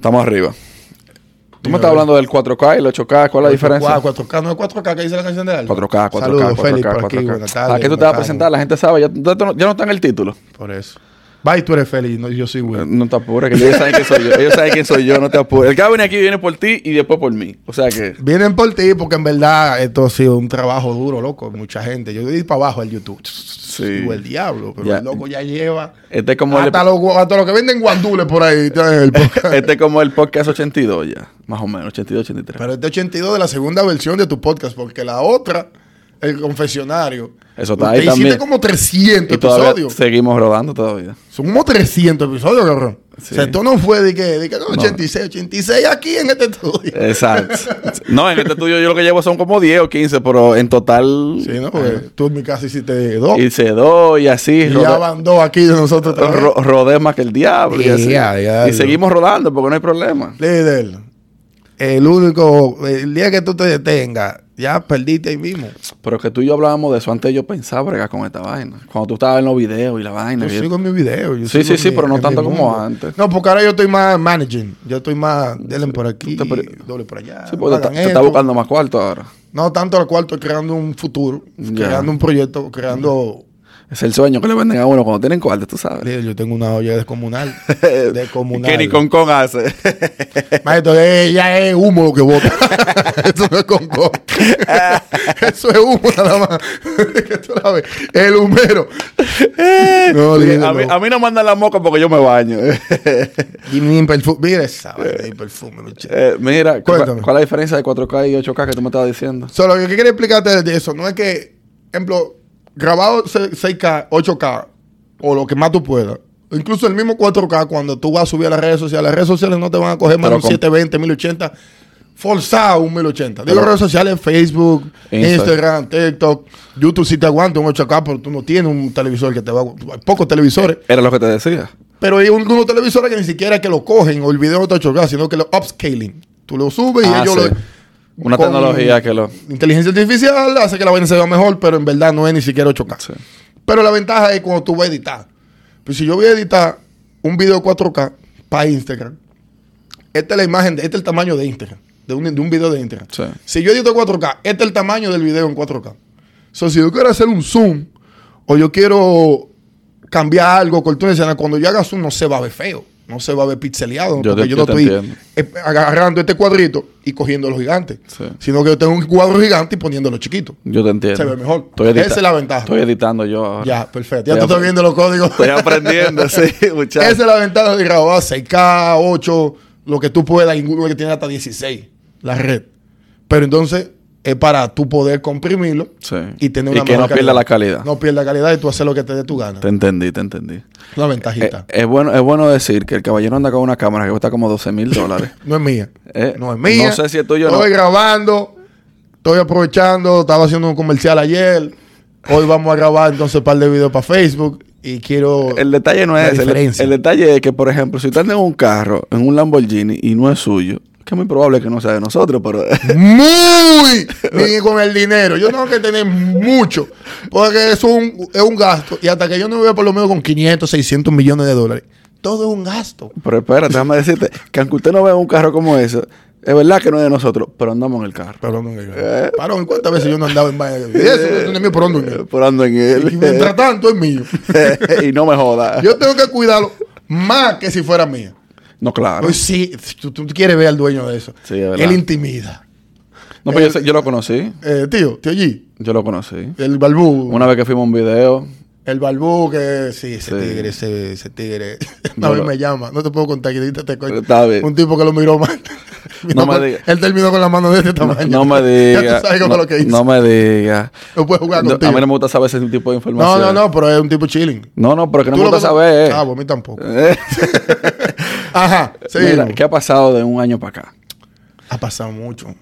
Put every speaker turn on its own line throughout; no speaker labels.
Estamos arriba. Tú me estás hablando del 4K y el 8K, ¿cuál es la diferencia?
4K, no es 4K que dice la canción de Alfa.
4K, 4K,
Saludos,
4K,
Félix,
4K,
por aquí,
4K.
buenas tardes.
¿A qué tú te vas a presentar? La gente sabe, ya, ya no está en el título.
Por eso. Va y tú eres no, yo soy Will.
No te apures, que ellos saben quién soy yo. Ellos saben quién soy yo, no te apures. El que va a venir aquí viene por ti y después por mí. O sea que...
Vienen por ti porque en verdad esto ha sido un trabajo duro, loco. Mucha gente. Yo di para abajo al YouTube.
Sí.
El diablo, pero
Ya.
el loco ya lleva.
Este es como el,
Hasta, los, gu- hasta los que venden guandules por ahí. el
este es como el podcast 82 ya. Más o menos, 82, 83.
Pero este 82 de la segunda versión de tu podcast, porque la otra, el confesionario.
Eso está ahí
hiciste
también.
como 300
y
episodios.
seguimos rodando todavía.
Son como 300 episodios, cabrón.
Sí.
O sea, esto no fue de que, de que no, 86, 86 aquí en este estudio.
Exacto. no, en este estudio yo lo que llevo son como 10 o 15, pero en total
Sí, ¿no? Porque tú en mi casa hiciste dos. Y,
hice dos y así.
ya
rodé-
van dos aquí de nosotros también.
ro- rodé más que el diablo. Y, así.
Ya, ya,
y
ya.
seguimos rodando porque no hay problema.
Líder, el único, el día que tú te detengas, ya perdiste ahí mismo.
Pero que tú y yo hablábamos de eso antes yo pensaba bregar con esta vaina. Cuando tú estabas en los videos y la vaina.
Yo
y-
sigo en mi video. yo
Sí, sí, sí,
mi-
pero no tanto como antes.
No, porque ahora yo estoy más managing. Yo estoy más, denle por aquí,
Te-
doble por allá.
Sí, porque te, te está buscando más cuarto ahora.
No tanto al cuarto, creando un futuro, creando un proyecto, creando...
Es el sueño que le venden a uno cuando tienen cuarto, tú sabes.
Yo tengo una olla descomunal. descomunal.
que ni con con hace.
Maestro, ya es humo lo que bota. Eso no es con con. Eso es humo nada más. Tú la ves. El humero. No,
a, mí,
no.
a mí no mandan la moca porque yo me baño.
Y mi perfume. Mira esa mi perfume.
Eh, mira, ¿cuál,
Cuéntame.
cuál es la diferencia de 4K y 8K que tú me estabas diciendo?
Solo lo que quiero explicarte de eso no es que, ejemplo, grabado 6K, 8K o lo que más tú puedas. Incluso el mismo 4K cuando tú vas a subir a las redes sociales, las redes sociales no te van a coger más de un
con-
720, 1080. Forzado un 1080. Digo
Pero-
redes sociales, Facebook,
Instagram.
Instagram, TikTok. YouTube sí te aguanta un 8K, pero tú no tienes un televisor que te va a... Hay pocos televisores.
Era lo que te decía.
Pero hay un- unos televisores que ni siquiera que lo cogen o el video está 8K, sino que lo upscaling. Tú lo subes y
Ah,
ellos
sí.
lo...
Una
con
tecnología que lo...
Inteligencia artificial hace que la vaina se vea mejor, pero en verdad no es ni siquiera 8K.
Sí.
Pero la ventaja es cuando tú vas a editar. Pues si yo voy a editar un video 4K para Instagram, esta es la imagen, de, este es el tamaño de Instagram, de un, de un video de Instagram.
Sí.
Si yo edito 4K, este es el tamaño del video en 4K. So, si yo quiero hacer un zoom o yo quiero cambiar algo, cortar una escena, cuando yo haga zoom no se va a ver feo, no se va a ver pixeleado,
Yo
porque
te-
yo, no estoy
entiendo.
eh, agarrando este cuadrito y cogiendo los gigantes,
Sí.
sino que yo tengo un cuadro gigante y poniéndolo chiquito.
Yo te entiendo.
Se ve mejor.
Estoy
Esa es la ventaja.
Estoy editando yo ahora.
Ya, perfecto. Ya
Estoy
tú estás viendo los códigos.
Estoy aprendiendo, sí, muchachos.
Esa es la ventaja de grabar 6K, 8, lo que tú puedas, ninguno que tiene hasta 16, la red. Pero entonces es para tú poder comprimirlo
Sí.
y tener
Y
una
que
mejor
no pierda la calidad.
No pierda calidad y tú haces lo que te dé tu gana.
Te entendí, te entendí.
Una
Eh,
ventajita.
es, bueno, es bueno decir que el caballero anda con una cámara que cuesta como 12 mil dólares.
no es mía.
eh,
no es mía.
no sé si es tuyo o no.
Estoy grabando, estoy aprovechando, estaba haciendo un comercial ayer. Hoy vamos a grabar entonces un par de videos para Facebook y quiero...
El detalle no
La
es. El,
diferencia.
el detalle es que, por ejemplo, si usted anda en un carro, en un Lamborghini y no es suyo, que es muy probable que no sea de nosotros, pero
Muy ni con el dinero. Yo tengo que tener mucho. Porque es un, es un gasto. Y hasta que yo no vea por lo menos con 500, 600 millones de dólares. Todo es un gasto.
Pero espérate, déjame decirte que aunque usted no vea un carro como ese, es verdad que no es de nosotros, pero andamos en el carro.
Pero no me Parón, ¿cuántas veces yo no andaba en vaina? Y Eso no es mío, por dónde es mío.
Por ando en
Y
él.
mientras tanto es mío.
y no me joda.
Yo tengo que cuidarlo más que si fuera mío.
No, claro.
Pues sí, tú, tú quieres ver al dueño de eso.
Sí, es verdad.
Él intimida.
No, pero yo, yo lo conocí.
Eh, tío, tío G,
Yo lo conocí.
el balbú.
Una vez que fuimos a un video,
El balbú que sí, ese
Sí.
tigre, ese, ese tigre.
No
Una vez
lo-
me llama, no te puedo contar que te.
Está bien.
Un tipo que lo miró mal.
No me
con-
diga.
Él terminó con la mano de este tamaño.
no me
Ya
digas.
tú sabes cómo
no,
lo que hizo.
no me digas.
No puede jugar
No,
contigo.
a mí no me gusta saber ese tipo de
no,
información.
no, no, pero es un tipo chilling.
No, no, pero que no me gusta saber.
Ah, pues a mí tampoco. Ajá, sí.
Mira, ¿qué ha pasado de un año para acá?
Ha pasado mucho.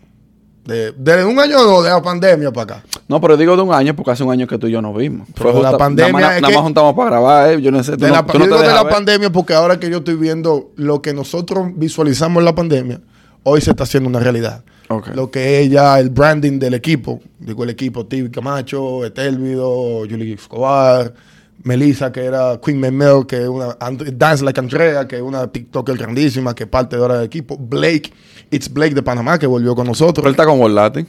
De, desde un año o dos de la pandemia para acá.
No, pero digo de un año porque hace un año que tú y yo nos vimos.
Pero
Fue
la pandemia
Nada más,
es
nada
que-
más juntamos para grabar, eh. Yo no sé. Tú
De
no,
la,
tú
yo
no
digo de la
ver.
pandemia porque ahora que yo estoy viendo lo que nosotros visualizamos en la pandemia, hoy se está haciendo una realidad.
Ok.
Lo que es ya el branding del equipo. Digo el equipo, Tibi Camacho, Etelvido, Juli Escobar, Melissa, que era Queen Memel, que es una Dance Like Andrea, que es una TikToker grandísima, que es parte de ahora del equipo. Blake, It's Blake de Panamá, que volvió con
Pero
nosotros.
él está con World Latin.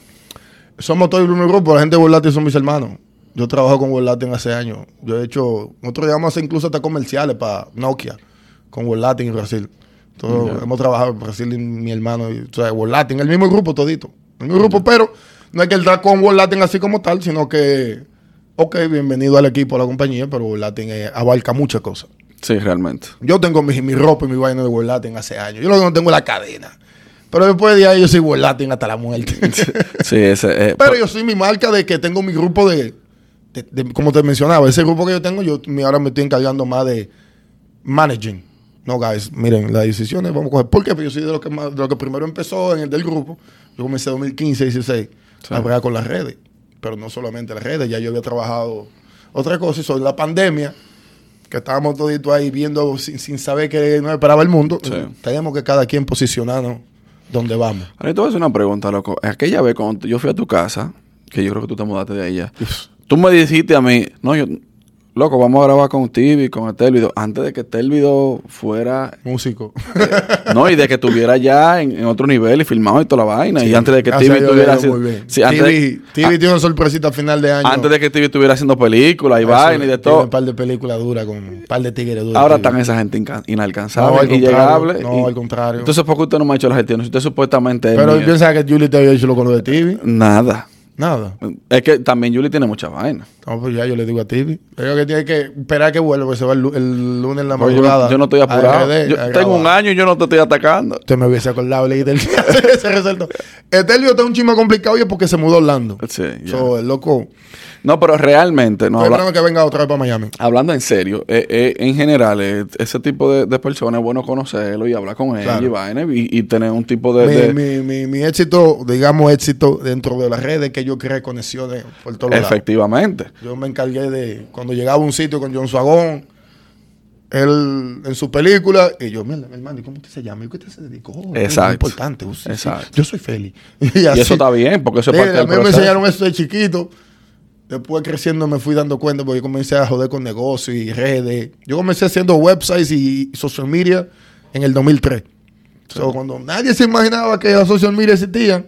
Somos todo el mismo grupo, la gente de World Latin son mis hermanos. Yo trabajo con Latin hace años. Yo he hecho, nosotros llegamos a hacer incluso hasta comerciales para Nokia con Latin en Brasil. Todos
Ya.
hemos trabajado en Brasil y mi hermano, y, o sea, Latin, el mismo grupo todito. El mismo grupo, pero no es que él está con Latin así como tal, sino que, ok, bienvenido al equipo, a la compañía, pero World Latin eh, abarca muchas cosas.
Sí, realmente.
Yo tengo mi, mi ropa y mi vaina de World Latin hace años. Yo lo que no tengo es la cadena. Pero después de ahí yo soy World Latin hasta la muerte.
Sí, ese. eh,
Pero yo soy mi marca de que tengo mi grupo de, de- de- como te mencionaba, ese grupo que yo tengo, yo ahora me estoy encargando más de managing. No, guys, miren, las decisiones vamos a coger. ¿Por qué? Porque yo soy de lo que, más, de lo que primero empezó en el del grupo. Yo comencé en 2015, 16,
Sí.
a bregar con las redes. Pero no solamente las redes, ya yo había trabajado otra cosa. Y sobre la pandemia, que estábamos toditos ahí viendo sin, sin saber que nos esperaba el mundo,
Sí.
tenemos que cada quien posicionarnos donde vamos.
Ahora te voy a hacer una pregunta, loco. Aquella vez cuando yo fui a tu casa, que yo creo que tú te mudaste de ahí ya, tú me dijiste a mí, no, yo, loco, vamos a grabar con TV, con video, antes de que video fuera,
Músico.
no, y de que estuviera ya en, en otro nivel y filmado y toda la vaina, y antes de que
Gracias
TV
a Dios,
estuviera haciendo, sí,
TV tiene una sorpresita a final de año.
antes de que TV estuviera haciendo películas y
Eso,
vaina y de todo,
un par de películas duras con un par de tigres duros.
ahora están esa gente
No,
inalcanzable,
al contrario.
inllegable.
No,
y-
al contrario.
Entonces, ¿por qué usted no me ha hecho la gestión? Usted supuestamente es
Pero piensa que Julie te había hecho lo con lo de TV.
Nada.
Nada.
Es que también Julie tiene mucha vaina.
No, pues ya yo le digo a TV. Pero que tiene que esperar que vuelva, porque se va el, lu- el lunes en la
yo,
madrugada.
no, yo no estoy apurado.
RD,
Yo tengo un año y yo no te estoy atacando.
Usted me hubiese acordado, del día. se resaltó. Etelio está un chisme complicado y es porque se mudó a Orlando.
Sí, ya.
So, el loco.
No, pero realmente, no, habla-
que venga otra vez para Miami.
hablando en serio, eh, eh, en general, eh, ese tipo de, de personas es bueno conocerlo y hablar con él
Claro.
y vaina y, y tener un tipo de...
mi,
de-
mi, mi, mi éxito, digamos éxito dentro de las redes, que yo creé conexiones por todos lados.
efectivamente.
Yo me encargué de, cuando llegaba a un sitio con John Suagón, él en su película, y yo, mira, mi hermano, ¿y cómo usted se llama? ¿Y qué usted se dedicó? Oh, es
Exacto.
importante. Oh, sí, sí.
Exacto.
Yo soy Feli.
Y eso está bien, porque eso es parte
a
del
mí me enseñaron eso de chiquito. Después creciendo me fui dando cuenta porque yo comencé a joder con negocios y redes. Yo comencé haciendo websites y social media en el 2003. So, cuando nadie se imaginaba que las social media existían,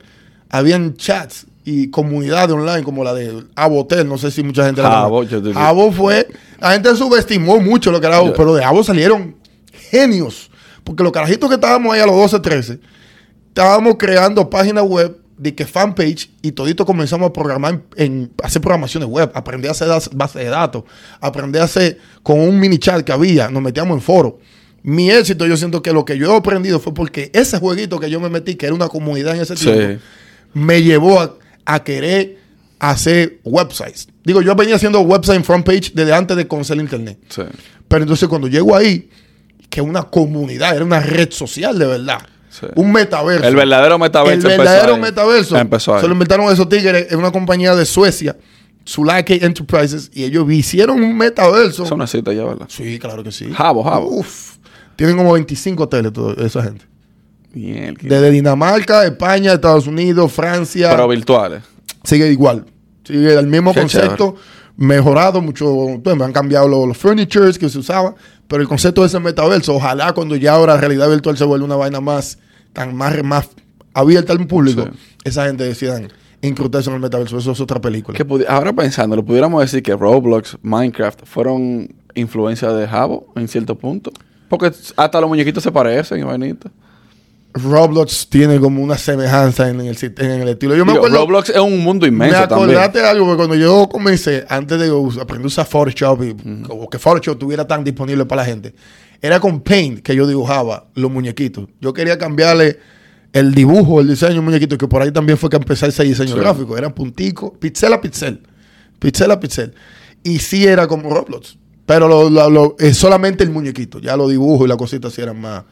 habían chats y comunidades online como la de Abotel. No sé si mucha gente la
Abo, te-
Abo fue... La gente subestimó mucho lo que era Abo,
Yo-
pero de Abo salieron genios. Porque los carajitos que estábamos ahí a los 12, 13, estábamos creando páginas web de que fanpage y todito comenzamos a programar en, hacer programaciones web, aprender a hacer bases de datos, aprender a hacer con un mini chat que había, nos metíamos en foro. Mi éxito, yo siento que lo que yo he aprendido fue porque ese jueguito que yo me metí, que era una comunidad en ese
Sí.
tiempo, me llevó a, a querer hacer websites. Digo, yo venía haciendo website en front page desde antes de conocer el internet.
Sí.
Pero entonces cuando llego ahí, que una comunidad, era una red social de verdad.
Sí.
Un metaverso.
El verdadero metaverso
El
empezó
verdadero
ahí.
metaverso.
Empezó ahí.
Se lo inventaron esos tigres en una compañía de Suecia, Sulake Enterprises, y ellos hicieron un metaverso.
Eso necesita ya, ¿verdad?
Sí, claro que sí.
Jabo, jabo.
Uf. Tienen como 25 hoteles toda esa gente.
Bien.
Desde Dinamarca, España, Estados Unidos, Francia.
Pero virtuales.
sigue igual. Sigue el mismo
Qué
concepto, mejorado mucho. pues, me han cambiado los, los furnitures que se usaban, pero el concepto de ese metaverso, ojalá cuando ya ahora realidad virtual se vuelva una vaina más, tan más, más abierta al público,
Sí.
esa gente decidan incrustarse en el metaverso. Eso es otra película.
Que ahora pensándolo, pudiéramos decir que Roblox, Minecraft fueron influencia de Jabo en cierto punto. Porque hasta los muñequitos se parecen vainitas.
Roblox tiene como una semejanza en el, sit- en el estilo. Yo me acuerdo.
Roblox es un mundo
Me
inmenso también.
acordaste de algo que cuando yo comencé, antes de aprender a usar Photoshop y como que Photoshop estuviera tan disponible para la gente, era con Paint que yo dibujaba los muñequitos. Yo quería cambiarle el dibujo, el diseño de muñequitos, que por ahí también fue que empecé ese diseño
Sí.
gráfico. Eran punticos, pixel a pixel. Pixel a pixel. Y sí era como Roblox. Pero lo, lo- lo- es solamente el muñequito. Ya los dibujos y las cositas sí eran más,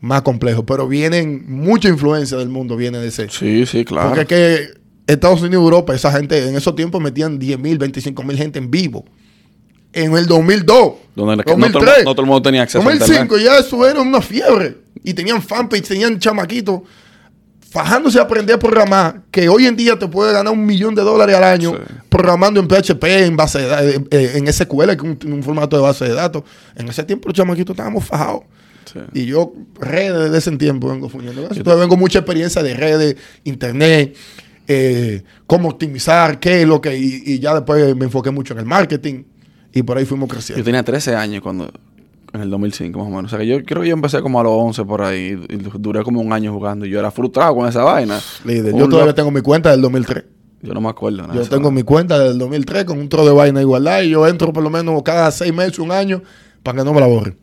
más complejos. Pero vienen, mucha influencia del mundo viene de ese.
Sí, sí, claro.
Porque es que Estados Unidos y Europa, esa gente, en esos tiempos metían 10 mil, 25 mil gente en vivo. En el 2002,
Donde no, todo,
2003,
no todo el mundo tenía acceso a
2005,
internet.
ya eso era una fiebre. Y tenían fanpage, tenían chamaquitos fajándose a aprender a programar, que hoy en día te puede ganar un millón de dólares al año
Sí.
programando en PHP, en base de eh, eh, en SQL, que es un, un formato de base de datos. En ese tiempo los chamaquitos estábamos fajados.
Sí.
Y yo, redes desde ese tiempo vengo fundiendo eso. Entonces vengo mucha experiencia de redes, internet, eh, cómo optimizar, qué es lo que. Y, y ya después me enfoqué mucho en el marketing. Y por ahí fuimos
Yo
creciendo.
tenía 13 años cuando... En el 2005 más o menos. O sea que yo creo que yo empecé como a los 11 por ahí. Y duré como un año jugando. Y yo era frustrado con esa vaina.
Líder, yo todavía tengo mi cuenta del 2003.
Yo no me acuerdo. nada
Yo tengo mi cuenta del 2003 con un tro de vaina igualdad y yo entro por lo menos cada seis meses, un año, para que no me la borren.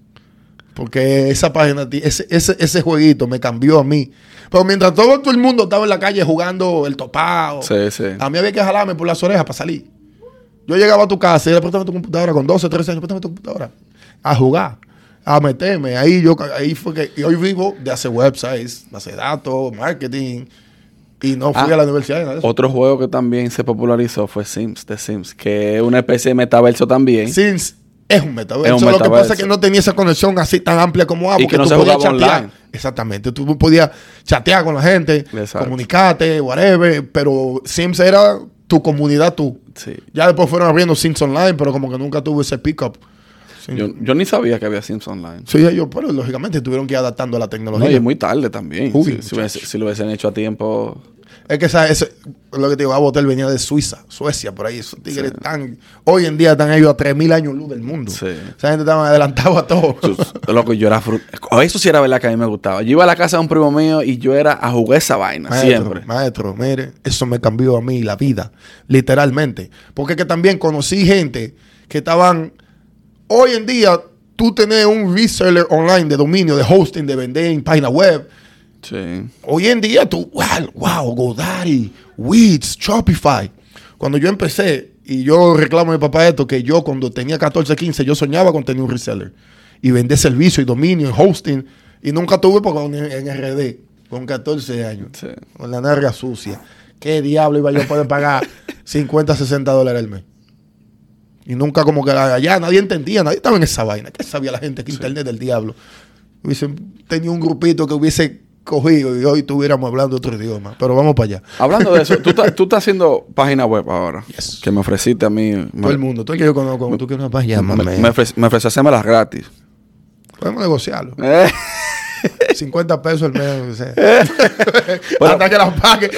Porque esa página, ese, ese, ese jueguito me cambió a mí. Pero mientras todo, todo el mundo estaba en la calle jugando el topado,
Sí, sí.
a mí había que jalarme por las orejas para salir. Yo llegaba a tu casa y le préstame tu computadora con 12, 13 años, préstame tu computadora. A jugar, a meterme. Ahí yo ahí fue que y hoy vivo de hacer websites, de hacer datos, marketing. Y no fui
Ah,
a la universidad. eso.
Otro juego que también se popularizó fue Sims, The Sims, que es una especie de metaverso también.
Sims es un metaverso.
Es un
Lo que pasa es que no tenía esa conexión así tan amplia como A,
Y
porque
que no
tú
se
podías chatear.
online.
Exactamente. Tú podías chatear con la gente,
Exacto.
comunicarte, whatever. Pero Sims era tu comunidad, tú.
Sí.
Ya después fueron abriendo Sims Online, pero como que nunca tuvo ese pick-up. Sí.
Yo, yo ni sabía que había Sims Online.
Sí, ellos, pero lógicamente tuvieron que ir adaptando a la
No,
tecnología.
y es muy tarde también.
Uy,
si, si lo hubiesen hecho a tiempo.
Es que esa, ese, lo que te digo, Abotel venía de Suiza, Suecia, por ahí. Esos tigres
Sí.
están, hoy en día están ellos a 3.000 años luz del mundo.
Sí.
Esa gente estaba adelantado a todo.
Loco, yo era fru- Eso sí era verdad que a mí me gustaba. Yo iba a la casa de un primo mío y yo era a jugar esa vaina,
Maestro,
siempre.
maestro, mire, eso me cambió a mí la vida, literalmente. Porque es que también conocí gente que estaban, hoy en día, tú tenés un reseller online de dominio, de hosting, de vender en página web.
Sí.
Hoy en día tú, wow, wow, GoDaddy, Wix, Shopify. Cuando yo empecé, y yo reclamo a mi papá esto, que yo cuando tenía 14, 15, yo soñaba con tener un reseller. Y vender servicio y dominio y hosting. Y nunca tuve porque en, en RD, con 14 años.
Sí.
Con la narga sucia. ¿Qué diablo iba yo a poder pagar 50, 60 dólares al mes? Y nunca como que allá nadie entendía, nadie estaba en esa vaina. ¿Qué sabía la gente que internet del diablo? Hubiesen tenido un grupito que hubiese cogido y hoy estuviéramos hablando otro idioma. Pero vamos para allá.
Hablando de eso, tú, estás- tú estás haciendo página web ahora.
Yes.
Que me ofreciste a mí.
Todo el mundo, todo el que yo conozco, tú quieres una página,
me, me me ofreció hacérmelas gratis.
Podemos negociarlo.
Eh,
50 pesos al mes. o sea.
Bueno.
Hasta que las pague.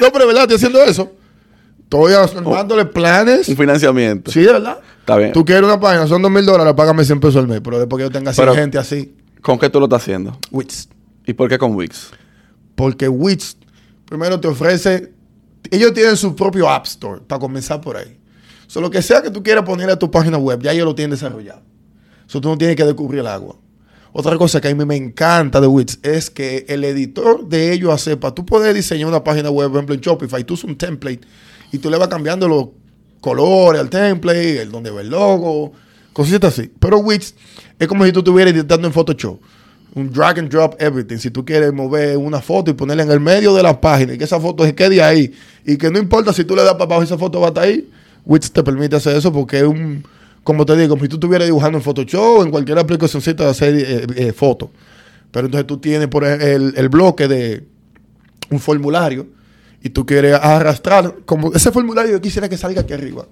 no, pero de verdad, estoy haciendo eso. Estoy armándole planes.
un financiamiento.
Sí, de verdad.
Está bien.
Tú quieres una página, son dos mil dólares, págame 100 pesos al mes. Pero después que yo tenga 100
Pero-
gente así,
¿Con qué tú lo estás haciendo?
Wix.
¿Y por qué con Wix?
Porque Wix primero te ofrece. Ellos tienen su propio App Store, para comenzar por ahí. So, lo que sea que tú quieras poner a tu página web, ya ellos lo tienen desarrollado. So, tú no tienes que descubrir el agua. Otra cosa que a mí me encanta de Wix es que el editor de ellos sepa, tú puedes diseñar una página web, por ejemplo en Shopify, tú usas un template y tú le vas cambiando los colores al template, el donde va el logo, cositas así. Pero Wix es como si tú estuvieras editando en Photoshop. Un drag and drop everything. Si tú quieres mover una foto y ponerla en el medio de la página y que esa foto se quede ahí y que no importa si tú le das para abajo esa foto va a estar ahí, Wix te permite hacer eso porque es un, como te digo, si tú estuvieras dibujando en Photoshop o en cualquier aplicacióncita de hacer eh, eh, fotos. Pero entonces tú tienes por el, el bloque de un formulario y tú quieres arrastrar, como ese formulario yo quisiera que salga aquí arriba.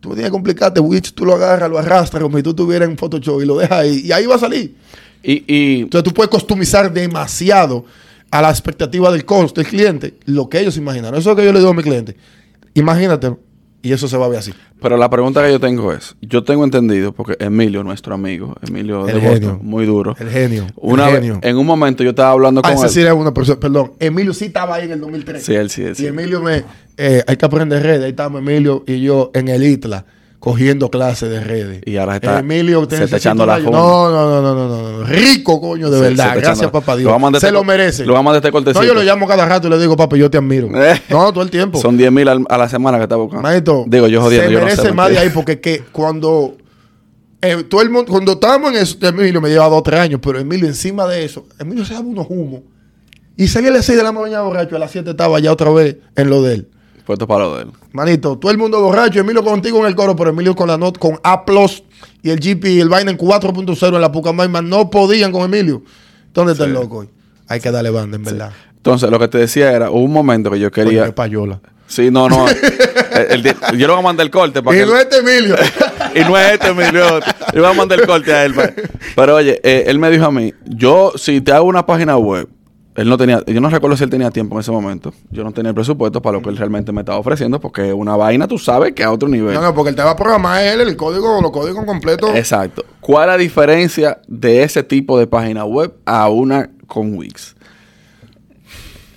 Tú tienes que complicarte, Wix, tú lo agarras, lo arrastras como si tú estuvieras en Photoshop y lo dejas ahí y ahí va a salir.
Y, y
Entonces tú puedes customizar demasiado a la expectativa del costo del cliente, lo que ellos imaginaron. Eso es lo que yo le digo a mi cliente. Imagínate, y eso se va a ver así.
pero la pregunta que yo tengo es, yo tengo entendido, porque Emilio, nuestro amigo, Emilio
El
de Boston,
genio.
muy duro.
El genio.
Una
el
vez,
genio.
en un momento yo estaba hablando
Ah,
con
ese
él.
sí era una persona, perdón. Emilio sí estaba ahí en el 2003.
Sí, él sí, él sí.
Y Emilio me, eh, hay que aprender redes. Ahí estamos Emilio y yo en el ITLA cogiendo clases de redes.
Y ahora está-
Emilio,
se está echando la.
No, no, no, no, no, no. Rico, coño, de
Se-
verdad. Gracias, papá Dios. Se
este
lo merece.
lo vamos a este cortecito.
No, yo lo llamo cada rato y le digo, papi, yo te admiro.
Eh.
No, todo el tiempo.
Son 10 mil a la semana que está buscando.
Maestro,
Digo, yo jodiendo,
se
yo no
merece
sé.
más de ahí porque que cuando eh, todo el mundo, cuando estábamos en eso, Emilio me lleva dos o tres años, pero Emilio encima de eso, Emilio se daba unos humos y salía a las 6 de la mañana borracho, a las 7 estaba ya otra vez en lo de él.
Puesto para lo de él.
Manito, todo el mundo borracho, Emilio contigo en el coro, pero Emilio con la nota con A y el GP y el vaina en 4.0 en la Pucamaima no podían con Emilio. ¿Dónde está el loco hoy? Hay que darle banda, en verdad.
Entonces, lo que te decía era, hubo un momento que yo quería...
Payola.
Sí, no, no. el- el- yo le voy a mandar el corte para
Y
que...
no es este Emilio.
y no es este Emilio. Le voy a mandar el corte a él. Pero oye, eh, él me dijo a mí, yo si te hago una página web, él no tenía, yo no recuerdo si él tenía tiempo en ese momento. Yo no tenía el presupuesto para lo que él realmente me estaba ofreciendo, porque una vaina, tú sabes que a otro nivel.
no, no, porque él te va a programar él el código, los códigos completos.
Exacto. ¿Cuál es la diferencia de ese tipo de página web a una con Wix?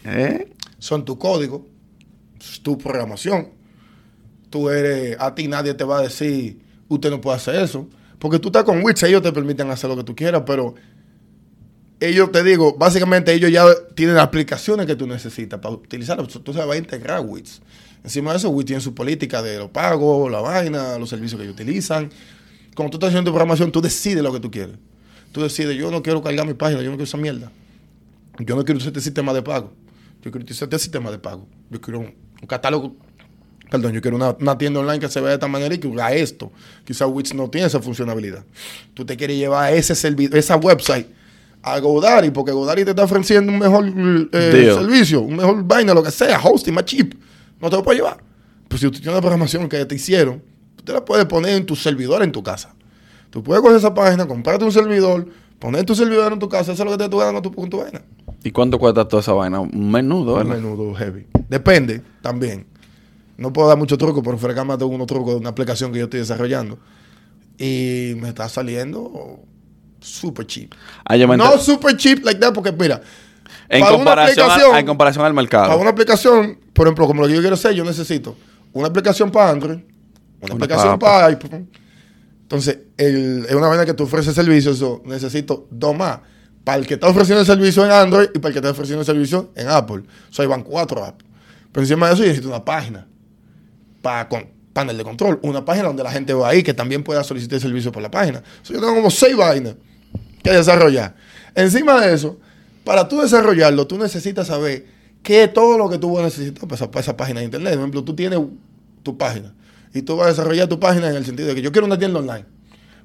¿Eh?
Son tu código, tu programación. Tú eres, a ti nadie te va a decir, usted no puede hacer eso. Porque tú estás con Wix, ellos te permiten hacer lo que tú quieras, pero ellos, te digo, básicamente ellos ya tienen aplicaciones que tú necesitas para utilizarlas. Tú se va a integrar Wix. Encima de eso, Wix tiene su política de los pagos, la vaina, los servicios que ellos utilizan. Cuando tú estás haciendo tu programación, tú decides lo que tú quieres. Tú decides, yo no quiero cargar mi página, yo no quiero esa mierda. Yo no quiero usar este sistema de pago. Yo quiero utilizar este sistema de pago. Yo quiero un, catálogo. Perdón, yo quiero una, una tienda online que se vea de esta manera y que haga esto. Quizás Wix no tiene esa funcionalidad. Tú te quieres llevar ese servidor, esa website a Godaddy, porque Godaddy te está ofreciendo un mejor eh, servicio, un mejor vaina, lo que sea, hosting más cheap. No te lo puedes llevar. Pues si tú tienes una programación que te hicieron, tú te la puedes poner en tu servidor en tu casa. Tú puedes coger esa página, comprarte un servidor, poner tu servidor en tu casa, hacer lo que te dé tu gana con tu, con tu vaina.
¿Y cuánto cuesta toda esa vaina? Un menudo,
Un
¿verdad?
menudo heavy. Depende también. No puedo dar mucho truco, pero Frecama tengo unos trucos de una aplicación que yo estoy desarrollando. Y me está saliendo super cheap.
Ah, yo
No super cheap like that, porque mira,
en,
para una
comparación
aplicación-
a- en comparación al mercado.
para una aplicación, por ejemplo, como lo que yo quiero hacer, yo necesito una aplicación para Android, una,
Una
aplicación para iPhone. Entonces, el- es una vaina que tú ofreces servicios, eso necesito dos más. Para el que está ofreciendo el servicio en Android y para el que está ofreciendo el servicio en Apple. O sea, ahí van cuatro apps. Pero encima de eso, yo necesito una página para con panel de control. Una página donde la gente va ahí que también pueda solicitar servicio por la página. O sea, yo tengo como seis vainas que desarrollar. Encima de eso, para tú desarrollarlo, tú necesitas saber qué es todo lo que tú vas a necesitar para esa, para esa página de internet. Por ejemplo, tú tienes tu página y tú vas a desarrollar tu página en el sentido de que yo quiero una tienda online.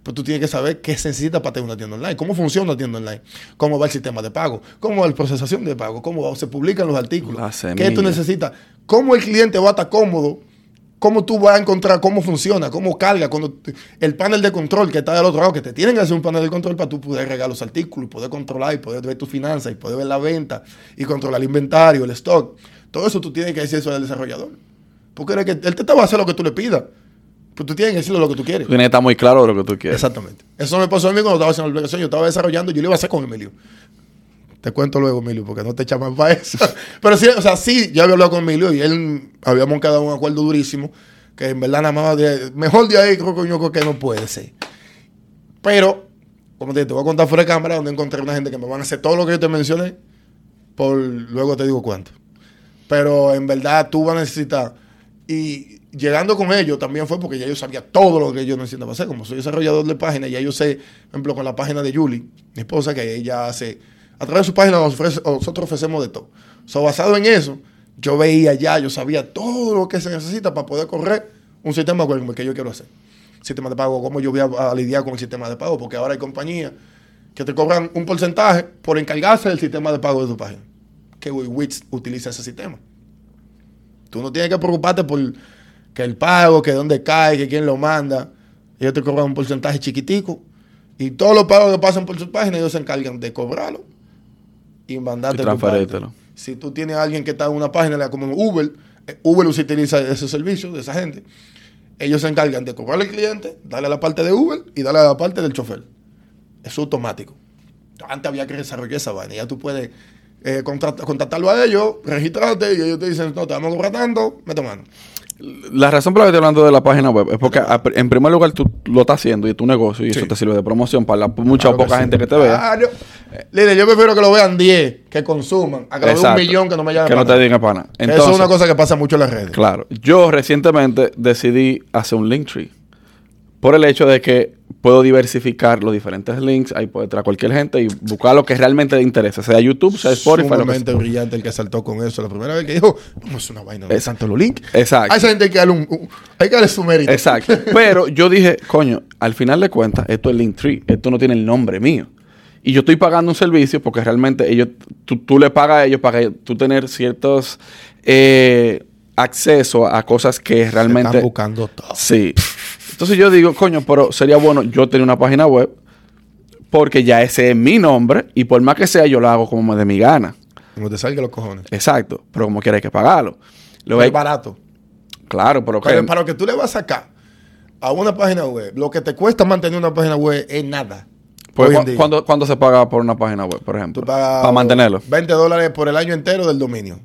Pero tú tienes que saber qué se necesita para tener una tienda online, cómo funciona una tienda online, cómo va el sistema de pago, cómo va la procesación de pago, cómo va- se publican los artículos, qué tú necesitas, cómo el cliente va a estar cómodo, cómo tú vas a encontrar cómo funciona, cómo carga, cuando el panel de control que está del otro lado, que te tienen que hacer un panel de control para tú poder regar los artículos, y poder controlar y poder ver tus finanzas y poder ver la venta y controlar el inventario, el stock. Todo eso tú tienes que decir eso al desarrollador. Porque él te va a hacer lo que tú le pidas. Pero tú tienes que decirle lo que tú quieres.
Tú tienes que estar muy claro de lo que tú quieres.
Exactamente. Eso me pasó a mí cuando estaba haciendo la aplicación. Yo estaba desarrollando, yo lo iba a hacer con Emilio. Te cuento luego, Emilio, porque no te llaman para eso. Pero sí, o sea, sí, yo había hablado con Emilio y él habíamos quedado un acuerdo durísimo. Que en verdad nada más de, mejor de ahí creo que que no puede ser. Pero, como te, digo, te voy a contar fuera de cámara donde encontré una gente que me van a hacer todo lo que yo te mencioné. Por luego te digo cuánto. Pero en verdad tú vas a necesitar. Y llegando con ellos también fue porque ya yo sabía todo lo que yo necesitaba hacer. Como soy desarrollador de páginas, ya yo sé, por ejemplo, con la página de Julie, mi esposa, que ella hace. A través de su página nosotros ofrecemos de todo. So, basado en eso, yo veía ya, yo sabía todo lo que se necesita para poder correr un sistema como el que yo quiero hacer. Sistema de pago, cómo yo voy a, a lidiar con el sistema de pago, porque ahora hay compañías que te cobran un porcentaje por encargarse del sistema de pago de tu página. Que Wix utiliza ese sistema. Tú no tienes que preocuparte por que el pago, que dónde cae, que quién lo manda. Ellos te cobran un porcentaje chiquitico. Y todos los pagos que pasan por su página, ellos se encargan de cobrarlo y mandarte
Y
tu. Si tú tienes a alguien que está en una página como Uber, eh, Uber utiliza ese servicio de esa gente. Ellos se encargan de cobrarle al cliente, darle a la parte de Uber y darle a la parte del chofer. Es automático. Antes había que desarrollar esa vaina. Ya tú puedes eh, contrat- contactarlo a ellos, registrarte y ellos te dicen, no, te vamos a cobrar tanto, mete mano.
La razón por la que estoy hablando de la página web es porque, en primer lugar, tú lo estás haciendo y es tu negocio y eso te sirve de promoción para la mucha o
Claro
poca
sí.
gente que te vea.
Líder, yo prefiero que lo vean 10, que consuman, a que lo vean un millón que no me llamen.
Que no te digan pana.
Eso es una cosa que pasa mucho en las redes.
Claro. Yo recientemente decidí hacer un link tree. Por el hecho de que puedo diversificar los diferentes links. Ahí puede entrar cualquier gente y buscar lo que realmente le interesa. Sea YouTube, sea Spotify. lo que
Sumamente
sea.
brillante el que saltó con eso la primera vez que dijo, a hacer una vaina
Es-
santo los links.
Exacto.
A esa gente hay que darle, un, un- hay que darle su mérito.
Exacto. Pero yo dije, coño, al final de cuentas, esto es Linktree. Esto no tiene el nombre mío. y yo estoy pagando un servicio porque realmente ellos, tú, tú le pagas a ellos para que tú tener ciertos eh, acceso a cosas que realmente...
Están buscando todo.
Sí. Entonces yo digo, coño, pero sería bueno yo tener una página web porque ya ese es mi nombre y por más que sea yo lo hago como me de mi gana.
Como te salga los cojones.
Exacto. Pero como quiera hay que pagarlo. Lo
es
hay-
barato.
Claro, pero, que-
Pero para lo que tú le vas a sacar a una página web, lo que te cuesta mantener una página web es nada.
pues, cu-. ¿cuándo, cuándo se paga por una página web, por ejemplo? Para mantenerlo.
20 dólares por el año entero del dominio.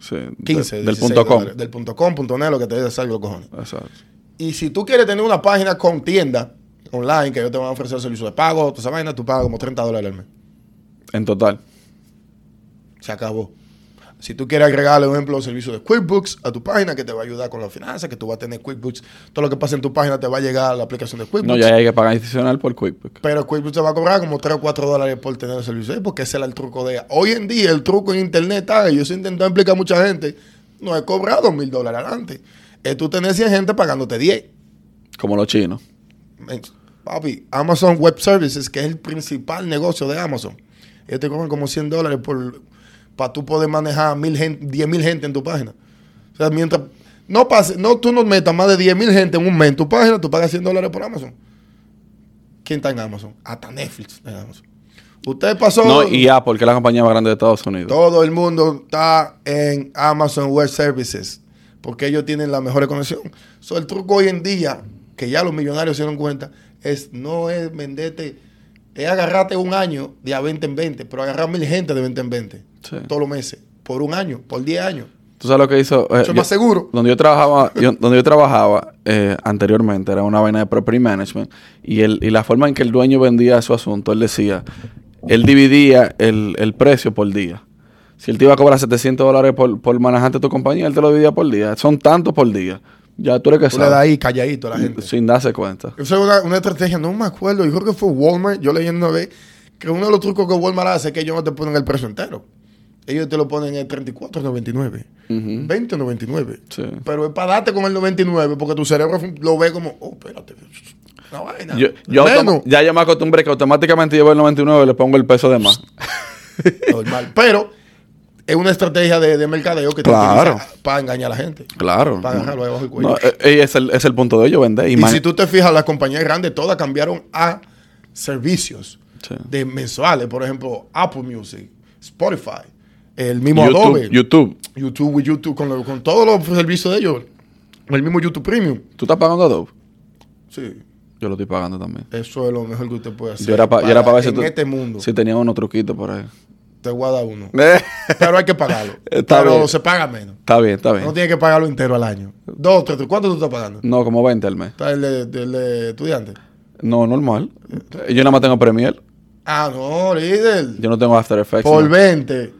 Sí.
15.
de- del
16
punto com.
dólares. Del punto com, punto net, lo que te salga los cojones.
Exacto.
Y si tú quieres tener una página con tienda online, que ellos te van a ofrecer servicio de pago, toda esa vaina, tú pagas como 30 dólares al mes.
En total.
Se acabó. Si tú quieres agregarle, por ejemplo, servicio de QuickBooks a tu página, que te va a ayudar con las finanzas, que tú vas a tener QuickBooks, todo lo que pasa en tu página te va a llegar a la aplicación de QuickBooks.
No, ya hay que pagar adicional por QuickBooks.
Pero QuickBooks te va a cobrar como 3 o 4 dólares por tener el servicio, ahí, porque ese era el truco de... Hoy en día el truco en internet yo se intentó explicar a mucha gente, no he cobrado mil dólares adelante. Es tú tener 100 gente pagándote 10.
Como los chinos.
Papi, Amazon Web Services, que es el principal negocio de Amazon, ellos te cobran como 100 dólares por para tú poder manejar mil gente, 10 mil gente en tu página. O sea, mientras no pase, no, tú no metas más de 10 mil gente en un mes en tu página, tú pagas 100 dólares por Amazon. ¿Quién está en Amazon? Hasta Netflix en Amazon. Usted pasó.
No, y Apple, que es la compañía más grande de Estados Unidos.
Todo el mundo está en Amazon Web Services porque ellos tienen la mejor conexión. So, el truco hoy en día, que ya los millonarios se dieron cuenta, es no es venderte, es agarrarte un año de a 20 en 20, pero agarrar mil gente de 20 en 20
Sí.
todos los meses, por un año, por 10 años.
¿Tú sabes lo que hizo? Eh,
Eso
yo-
más seguro.
Donde yo trabajaba, yo- donde yo trabajaba eh, anteriormente era una vaina de property management y, el, y la forma en que el dueño vendía su asunto, él decía, él dividía el, el precio por día. Si él te iba a cobrar 700 dólares por, por manejante de tu compañía, él te lo dividía por día. Son tantos por día. Ya tú eres que
Tú le das
sabes.
ahí calladito a la gente.
Sin darse cuenta.
Eso es una, una estrategia, no me acuerdo, yo creo que fue Walmart, yo leí una vez, que uno de los trucos que Walmart hace es que ellos no te ponen el precio entero. Ellos te lo ponen en 34.99,
Ujú.
20.99.
Sí.
Pero es para darte con el 99 porque tu cerebro lo ve como, oh, espérate, una vaina.
Yo, ya yo me acostumbré que automáticamente llevo el 99 y le pongo el peso de más.
Normal. Pero es una estrategia de, de mercadeo que
Claro.
utilizas para engañar a la gente.
Claro.
Para agarrarlo debajo del cuello.
No, eh, eh, es, el, es el punto de ellos, vender. Y,
Y si tú te fijas, las compañías grandes todas cambiaron a servicios
Sí.
de mensuales. Por ejemplo, Apple Music, Spotify, el mismo
YouTube,
Adobe,
YouTube.
YouTube, YouTube con, lo- con todos los servicios de ellos. El mismo YouTube Premium.
¿Tú estás pagando Adobe?
Sí,
Yo lo estoy pagando también.
eso es lo mejor que usted puede hacer.
Yo era para ver si
en
tú-
este mundo.
Si tenía unos truquitos por ahí.
Te voy a dar uno. Pero hay que pagarlo.
Está
Pero
bien.
se paga menos.
está bien, está bien.
No tienes que pagarlo entero al año. Dos, tres, tres. ¿Cuánto tú estás pagando?
No, como 20 al mes.
¿Está el de, del de estudiante?
No, normal. Yo nada más tengo Premiere.
Ah, no, líder.
Yo no tengo After Effects.
Por
no.
20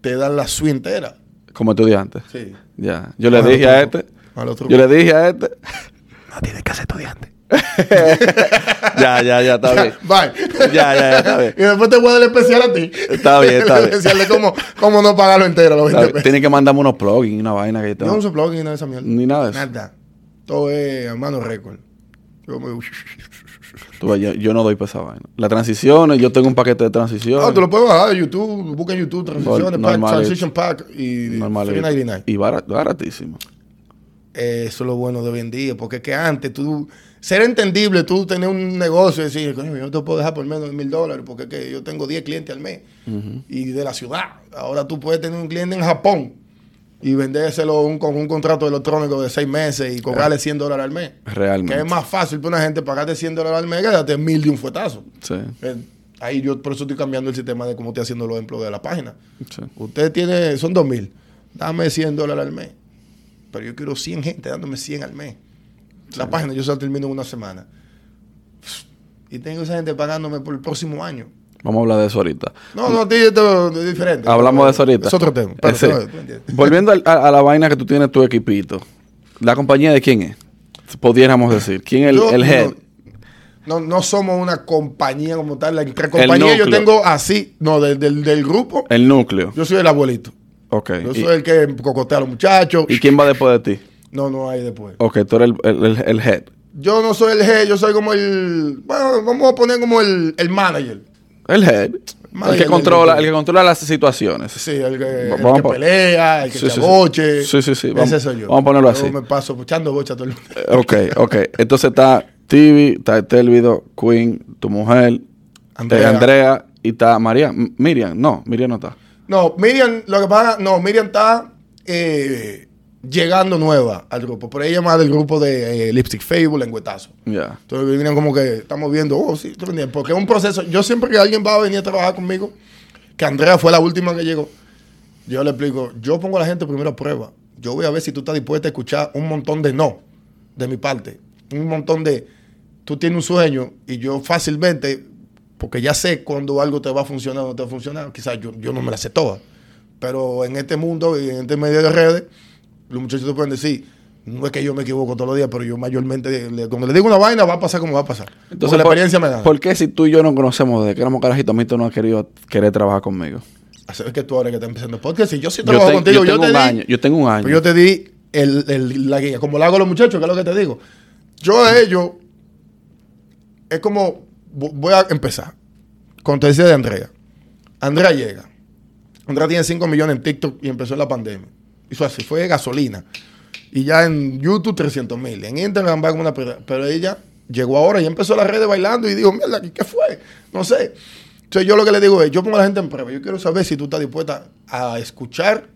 te dan la suite entera.
Como estudiante.
Sí.
Ya. Yo le dije a este.
Malo truco.
Yo le dije a este.
No tienes que ser estudiante.
ya, ya, ya, está bien.
Bye.
Ya, ya, ya, está bien.
Y después te voy a dar el especial a ti.
Está bien, está
El
bien.
especial de cómo, cómo no pagarlo entero, los 20 pesos.
Tiene que mandarme unos plugins una vaina que yo tengo.
no uso plugin ni nada de esa mierda.
Ni nada de eso.
Nada. Todo es a mano récord. Yo me...
Tú yo, yo no doy para esa vaina. Las transiciones, yo tengo un paquete de transiciones.
Ah, tú lo puedes bajar de YouTube. Busca en YouTube Transiciones,
Nor-
Pack,
normal
Transition Pack y
Normal.
399.
Y barat- baratísimo.
Eh, Eso es lo bueno de hoy en día, porque es que antes tú, ser entendible, tú tener un negocio y decir, coño, yo no te puedo dejar por menos de mil dólares, porque que yo tengo 10 clientes al mes y de la ciudad. Ahora tú puedes tener un cliente en Japón y vendérselo un, con un contrato electrónico de 6 meses y cobrarle 100 dólares al mes.
Realmente.
Que es más fácil para una gente pagarte 100 dólares al mes que darte mil de un fuetazo.
Sí,
Eh, Ahí yo por eso estoy cambiando el sistema de cómo estoy haciendo los empleos de la página.
sí.
Usted tiene, son dos mil. Dame 100 dólares al mes. Pero yo quiero 100 gente dándome 100 al mes. La página yo se la termino en una semana. Y tengo esa gente pagándome por el próximo año.
Vamos a hablar de eso ahorita.
No, no, a ti esto es diferente.
Hablamos de eso ahorita.
Es otro tema. Pero,
sí. Volviendo a, a la vaina que tú tienes tu equipito. ¿La compañía de quién es? Pudiéramos decir. ¿Quién es el,
Yo
el head?
No, no, no somos una compañía como tal. La entre compañía yo tengo así. No, del, del, del grupo.
El núcleo.
Yo soy el abuelito.
Ok.
Yo
¿Y,
soy el que cocotea a los muchachos.
y quién va después de ti?
No, no hay después.
Ok, tú eres el, el- el- el head.
Yo no soy el jefe, yo soy como el. Bueno, vamos a poner como el, el manager.
El head. El que controla,
el-
el que controla las situaciones.
Sí, el que, el pelea, el que
Sí, sí, sí.
aboche.
Sí, sí, sí. Vamos-
Ese soy yo.
vamos a ponerlo
Yo
así.
me paso echando bocha todo el mundo.
Eh, Ok, ok. Entonces está TV, está Telvido, Queen, tu mujer,
Andrea.
Andrea, Andrea y está María. M- Miriam, no, Miriam no está.
No, Miriam, lo que pasa, no, Miriam está eh, llegando nueva al grupo. Pero ella más del grupo de eh, Lipstick Fable en Huetazo.
Ya.
Entonces Miriam como que estamos viendo, oh, sí. Porque es un proceso. Yo siempre que alguien va a venir a trabajar conmigo, que Andrea fue la última que llegó, yo le explico, yo pongo a la gente primero a prueba. Yo voy a ver si tú estás dispuesta a escuchar un montón de no de mi parte. Un montón de, tú tienes un sueño y yo fácilmente, porque ya sé cuando algo te va a funcionar o no te va a funcionar, quizás yo, yo no me la sé toda. Pero en este mundo y en este medio de redes, los muchachos te pueden decir, no es que yo me equivoco todos los días, pero yo mayormente, le- cuando le digo una vaina, va a pasar como va a pasar. Entonces la experiencia me da.
¿Por qué si tú y yo nos conocemos desde que éramos carajitos, a mí tú no has querido querer trabajar conmigo?
Es que tú ahora que estás empezando el podcast, si yo sí
Yo,
trabajo contigo,
yo
yo,
tengo
te
un
di,
año. Yo tengo un año.
Pues yo te di el, el- la guía, como lo hago a los muchachos, que es lo que te digo. Yo a ellos, es como, vo- voy a empezar. Con te decía de Andrea. Andrea llega. Andrea tiene 5 millones en TikTok y empezó en la pandemia. Hizo así, fue gasolina. Y ya en YouTube 300 mil. En Instagram va como una... pedra- Pero ella llegó ahora y empezó las redes bailando y dijo, mierda, ¿qué fue? No sé. Entonces yo lo que le digo es, yo pongo a la gente en prueba. Yo quiero saber si tú estás dispuesta a escuchar.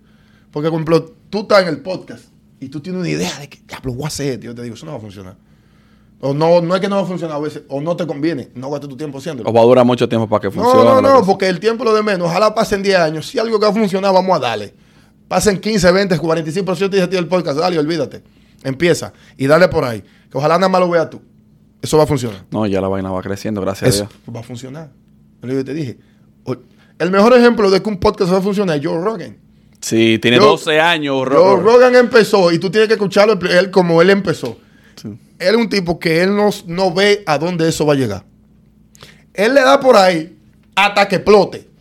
Porque, por ejemplo, tú estás en el podcast y tú tienes una idea de que, diablo, voy a hacer. Yo te digo, eso no va a funcionar. O no, no es que no va a funcionar a veces, o no te conviene. No gastes tu tiempo haciéndolo.
O va a durar mucho tiempo para que
No,
funcione.
no, no,
que
porque el tiempo lo de menos. Ojalá pasen 10 años. Si algo que va a funcionar, vamos a darle. Pasen 15, 20, 45, yo te dije a ti el podcast, dale, olvídate. Empieza y dale por ahí. Que ojalá nada más lo veas tú. Eso va a funcionar.
No, ya la vaina va creciendo, gracias
Eso
a Dios.
va a funcionar. Es lo que te dije. El mejor ejemplo de que un podcast va a funcionar es Joe Rogan.
Sí, tiene
Yo-
12 años.
Joe
Ro-
Rogan empezó y tú tienes que escucharlo él como él empezó.
Sí.
Él es un tipo que él no, no ve a dónde eso va a llegar. Él le da por ahí hasta que explote.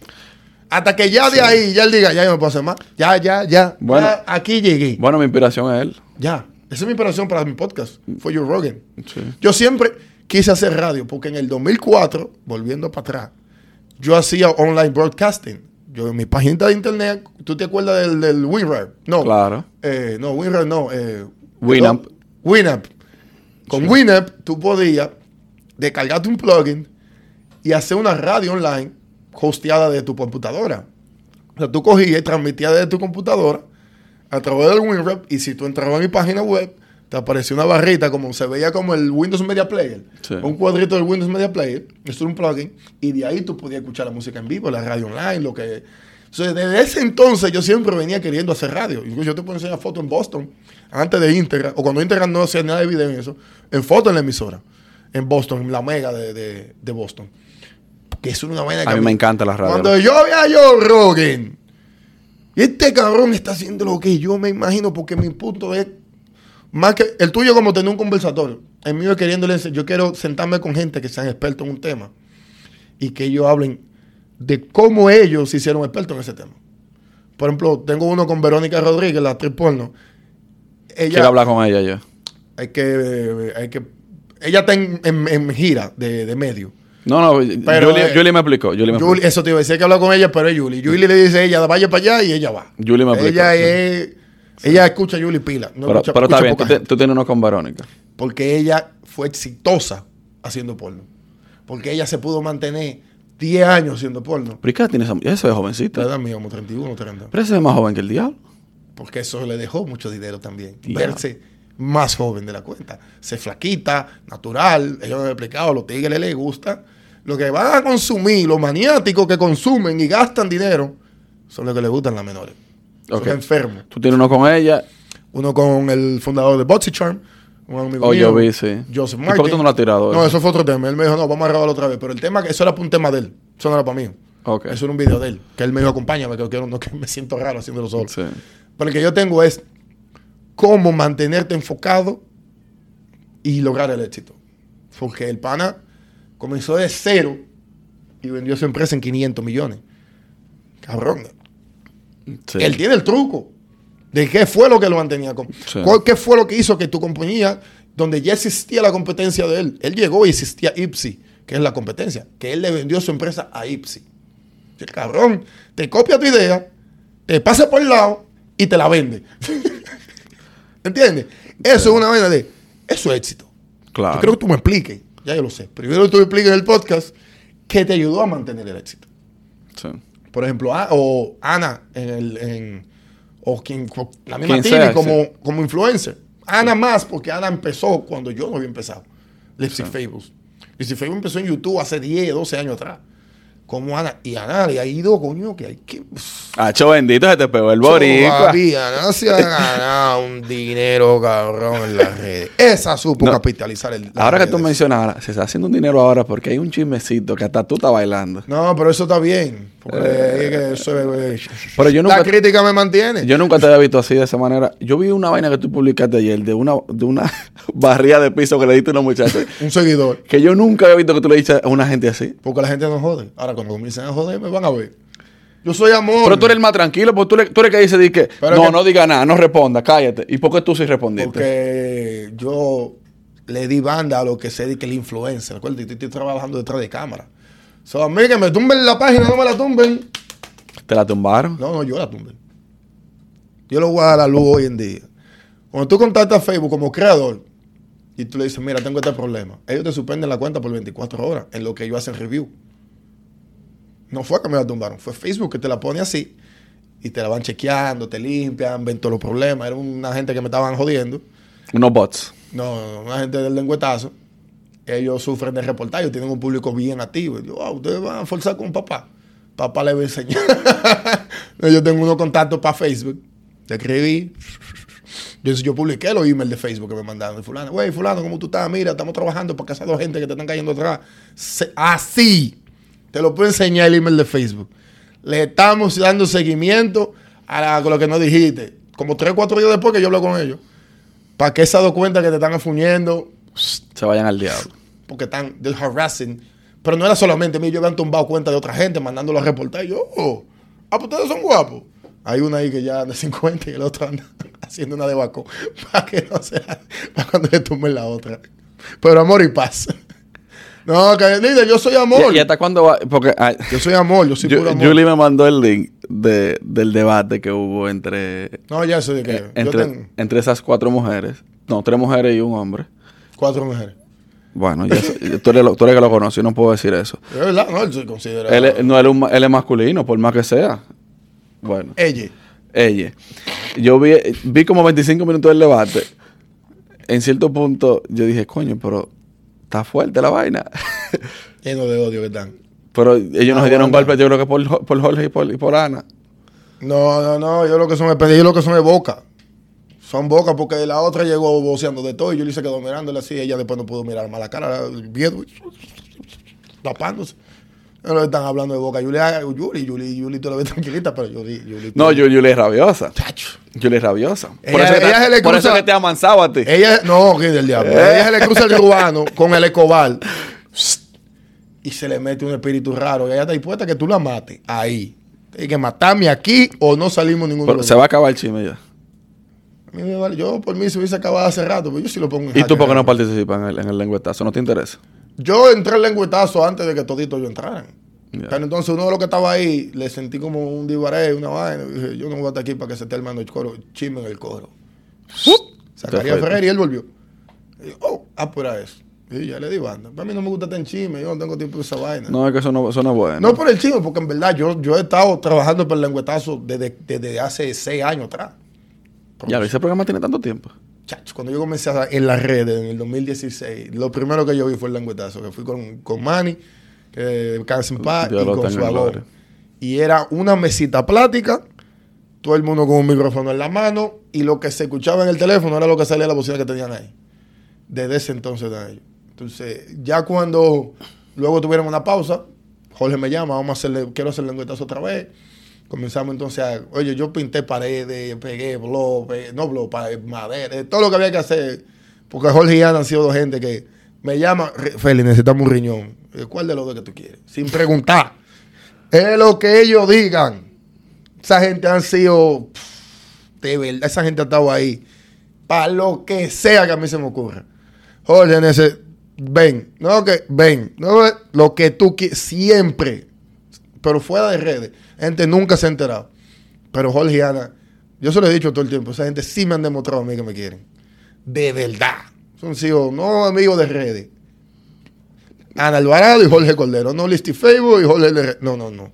Hasta que ya de ahí, ya él diga, ya yo no puedo hacer más. Ya, ya, ya.
Bueno.
Ya aquí llegué.
Bueno, mi inspiración es él.
Ya. Esa es mi inspiración para mi podcast. Fue Joe Rogan.
Sí.
Yo siempre quise hacer radio porque en el 2004, volviendo para atrás, yo hacía online broadcasting. Yo en mi página de internet, ¿tú te acuerdas del, del WinRAR? No.
Claro.
Eh, no, WinRAR no. Eh,
Winamp.
no, Winamp. Con Winamp tú podías descargarte un plugin y hacer una radio online hosteada de tu computadora. O sea, tú cogías y transmitías desde tu computadora a través del WinRAR y si tú entrabas a mi página web, te aparecía una barrita como se veía como el Windows Media Player.
Sí.
Un cuadrito del Windows Media Player. Esto era un plugin. Y de ahí tú podías escuchar la música en vivo, la radio online, lo que... Entonces, desde ese entonces yo siempre venía queriendo hacer radio. Incluso yo te puedo enseñar fotos en Boston, antes de Integra, o cuando Integra no hacía nada de video en eso, en fotos en la emisora, en Boston, en la mega de, de, de Boston. Que es una vaina que
A mí me encanta la radio.
Cuando yo vi a Joe Rogan, y este cabrón está haciendo lo que yo me imagino, porque mi punto es más que el tuyo como tener un conversatorio. El mío es queriéndole, yo quiero sentarme con gente que sean expertos en un tema y que ellos hablen de cómo ellos se hicieron expertos en ese tema. Por ejemplo, tengo uno con Verónica Rodríguez, la actriz porno. Ella,
Quiero hablar con ella ya.
hay que, hay que, ella está en, en- en gira de, de medio.
No, no,
Pero,
Julie,
eh,
Julie me explicó. Julie me
Julie-
explicó.
eso te iba a decir que hablar con ella, pero es Julie. Julie le dice a ella, vaya para allá y ella va.
Julie me explicó,
Ella
sí.
es, ella escucha a Julie Pila. No
pero
escucha-
pero está
escucha
bien,
poca
tú, te-
gente.
tú tienes uno con Verónica.
Porque ella fue exitosa haciendo porno. Porque ella se pudo mantener 10 años haciendo porno.
¿Pero qué tiene esa Esa es
La
jovencita.
edad mía, como 31, 30.
Pero ese es más joven que el diablo.
Porque eso le dejó mucho dinero también.
Diablo.
Verse más joven de la cuenta. Se flaquita, natural. Ellos me han explicado, los tigres les gusta. Lo que van a consumir, los maniáticos que consumen y gastan dinero, son los que les gustan las menores. Son enfermos.
Tú tienes uno con ella.
Uno con el fundador de BoxyCharm, un amigo
Oh,
mío,
yo vi, sí.
Joseph
¿Y
Martin.
por qué tú no lo has tirado?
No,
eso?
fue otro tema. Él me dijo, no, vamos a grabarlo otra vez. Pero el tema, eso era para un tema de él. Eso no era para mí.
Ok.
Eso era un video de él. Que él me dijo, acompáñame, que, no, que me siento raro haciéndolo solo.
Sí.
Pero el que yo tengo es cómo mantenerte enfocado y lograr el éxito. Porque el pana comenzó de cero y vendió su empresa en 500 millones. Cabrón.
Sí.
Él tiene el truco de qué fue lo que lo mantenía. Con,
Sí.
cuál- ¿Qué fue lo que hizo que tu compañía, donde ya existía la competencia de él, él llegó y existía Ipsy, que es la competencia, que él le vendió su empresa a Ipsi. El cabrón te copia tu idea, te pasa por el lado y te la vende. ¿Entiendes? Eso es una vaina de, eso es éxito.
Claro.
Yo creo que tú me expliques, ya yo lo sé, que tú me expliques en el podcast que te ayudó a mantener el éxito.
Sí.
Por ejemplo, a- o Ana en el, en- o quien, la misma
Quien
Tini
sea,
como,
sí.
como influencer. Ana más, porque Ana empezó cuando yo no había empezado. Lipstick Fables. Lipstick Fables empezó en YouTube hace 10, 12 años atrás. Como Ana, y Ana le ha ido, coño, que hay que.
Hacho bendito, se te pegó el boricua.
Todavía no se ha ganado un dinero, cabrón, en las redes. Esa supo
No.
capitalizar el.
Ahora que tú mencionas, ahora, se está haciendo un dinero ahora porque hay un chismecito que hasta tú estás bailando.
No, pero eso está bien. Que eso es-
Pero yo
la
nunca,
crítica me mantiene.
yo nunca te había visto así de esa manera. Yo vi una vaina que tú publicaste ayer de una, de una barría de piso que le diste a una muchacha.
un seguidor.
que yo nunca había visto que tú le dices a una gente así.
Porque la gente no jode. Ahora, cuando comienzan a joder, me van a ver. Yo soy amor.
Pero tú eres el más tranquilo, porque tú eres, tú eres que dice di que
Pero
no,
que-
no diga nada, no responda, cállate. ¿Y por qué tú sí respondiste?
Porque yo le di banda a lo que sé de que el influencer. Recuerda, estoy trabajando detrás de cámara. So, a mí que me tumben la página, no me la tumben.
¿Te la tumbaron?
No, no, yo la tumbé. Yo lo voy a dar a la luz hoy en día. Cuando tú contactas a Facebook como creador y tú le dices, mira, tengo este problema, ellos te suspenden la cuenta por 24 horas en lo que ellos hacen review. No fue que me la tumbaron, fue Facebook que te la pone así y te la van chequeando, te limpian, ven todos los problemas. Era una gente que me estaban jodiendo.
Unos bots.
No, no, una gente del lengüetazo. Ellos sufren de reportaje, tienen un público bien activo. Yo, ah, ustedes van a forzar con papá. Papá le va a enseñar. yo tengo unos contactos para Facebook. Te escribí. Yo, yo publiqué los emails de Facebook que me mandaron. De fulano, güey, fulano, ¿cómo tú estás? Mira, estamos trabajando para que esas dos gente que te están cayendo atrás. Así. Te lo puedo enseñar el email de Facebook. Le estamos dando seguimiento a, a lo que nos dijiste. Como tres o cuatro días después que yo hablé con ellos. Para que se ha dado cuenta que te están afuñendo
Se vayan al diablo.
porque están del harassing. Pero no era solamente mí, yo habían tumbado cuenta de otra gente mandándolo a reportar. Y yo, oh, ah, pues ustedes son guapos. Hay una ahí que ya anda 50 y el otro anda haciendo una de vaco para que no sea, para cuando le tumben la otra. Pero amor y paz. No, que líder, yo soy amor.
¿Y, y hasta cuándo va? Porque
Yo soy amor, yo soy
Ju-
puro amor.
Julie me mandó el link de, del debate que hubo entre,
No, ya sé de yo
Eh, entre,
tengo
entre esas cuatro mujeres. No, tres mujeres y un hombre.
Cuatro mujeres.
Bueno, ya tú, eres lo- tú eres que lo conoces, yo no puedo decir eso.
Es verdad, no, él se considera.
Él, es- no, él, es un él es masculino, por más que sea. Bueno,
Ella.
ella. Yo vi, vi como 25 minutos del debate. En cierto punto, yo dije, coño, pero está fuerte la vaina.
Lleno de odio que están.
pero ellos no se dieron golpes, yo creo que por, por Jorge y por, y por Ana.
No, no, no, yo lo que son es ellos lo que son es boca. Son boca porque la otra llegó voceando de todo y Yuli se quedó mirándole así. Ella después no pudo mirar más la cara, el miedo, tapándose. No le están hablando de boca. Yuli, Yuli, Yuli, Yuli, tú la ves tranquilita, pero Yuli, Yuli.
No, yo, Julie es rabiosa.
Chacho.
Julie es rabiosa.
Ella-
por eso, que te-
ella se le
por eso que te ha amansado a ti.
Ella, no, que del diablo.
Eh.
Ella se le cruza el cubano con el escobar y se le mete un espíritu raro. Y ella está dispuesta a que tú la mates ahí. Hay que matarme aquí o no salimos ninguno
Pero se va a acabar el chisme ya.
A mí me vale. Yo por mí se hubiese acabado hace rato, pero yo sí lo pongo en
¿Y tú por qué no participas en el, en el lengüetazo? ¿No te interesa?
Yo entré al lengüetazo antes de que toditos yo entraran. Pero entonces uno de los que estaba ahí le sentí como un divaré, una vaina. Y dije, yo no voy a estar aquí para que se esté armando el coro, chisme en el coro. Sacaría
fuiste.
Ferrer y él volvió. Y yo, oh, ah, pues eso. Y ya le di banda. Para mí no me gusta estar en chisme, yo no tengo tiempo de esa vaina. No,
No, es que eso no, eso no es bueno.
por el chisme, porque en verdad yo, yo he estado trabajando por el lengüetazo desde, desde hace seis años atrás.
Ya, ese programa tiene tanto tiempo.
Chacho, cuando yo comencé a- en las redes en el 2016, lo primero que yo vi fue el lengüetazo, que fui con, con Manny, que Cansen Paz, y con su
gloria.
Y era una mesita plática, todo el mundo con un micrófono en la mano, y lo que se escuchaba en el teléfono era lo que salía de la bocina que tenían ahí. Desde ese entonces de ellos. Entonces, ya cuando luego tuvieron una pausa, Jorge me llama, vamos a hacerle, quiero hacer el lengüetazo otra vez. Comenzamos entonces a, oye, yo pinté paredes, pegué blog, pegué- no blog, madera, todo lo que había que hacer. Porque Jorge y Ana han sido dos gente que me llama, "Re- Feli, necesitamos un riñón. Eh, ¿Cuál de los dos que tú quieres? Sin preguntar. es lo que ellos digan. Esa gente han sido, de verdad, esa gente ha estado ahí. Para lo que sea que a mí se me ocurra. Jorge, ven, no que ven, no lo que tú quieres, siempre, pero fuera de redes, gente nunca se ha enterado. Pero Jorge y Ana, yo se lo he dicho todo el tiempo, esa gente sí me han demostrado a mí que me quieren. De verdad. Son hijos, no amigos de redes. Ana Alvarado y Jorge Cordero, no Listy Facebook y Jorge de No, no, no.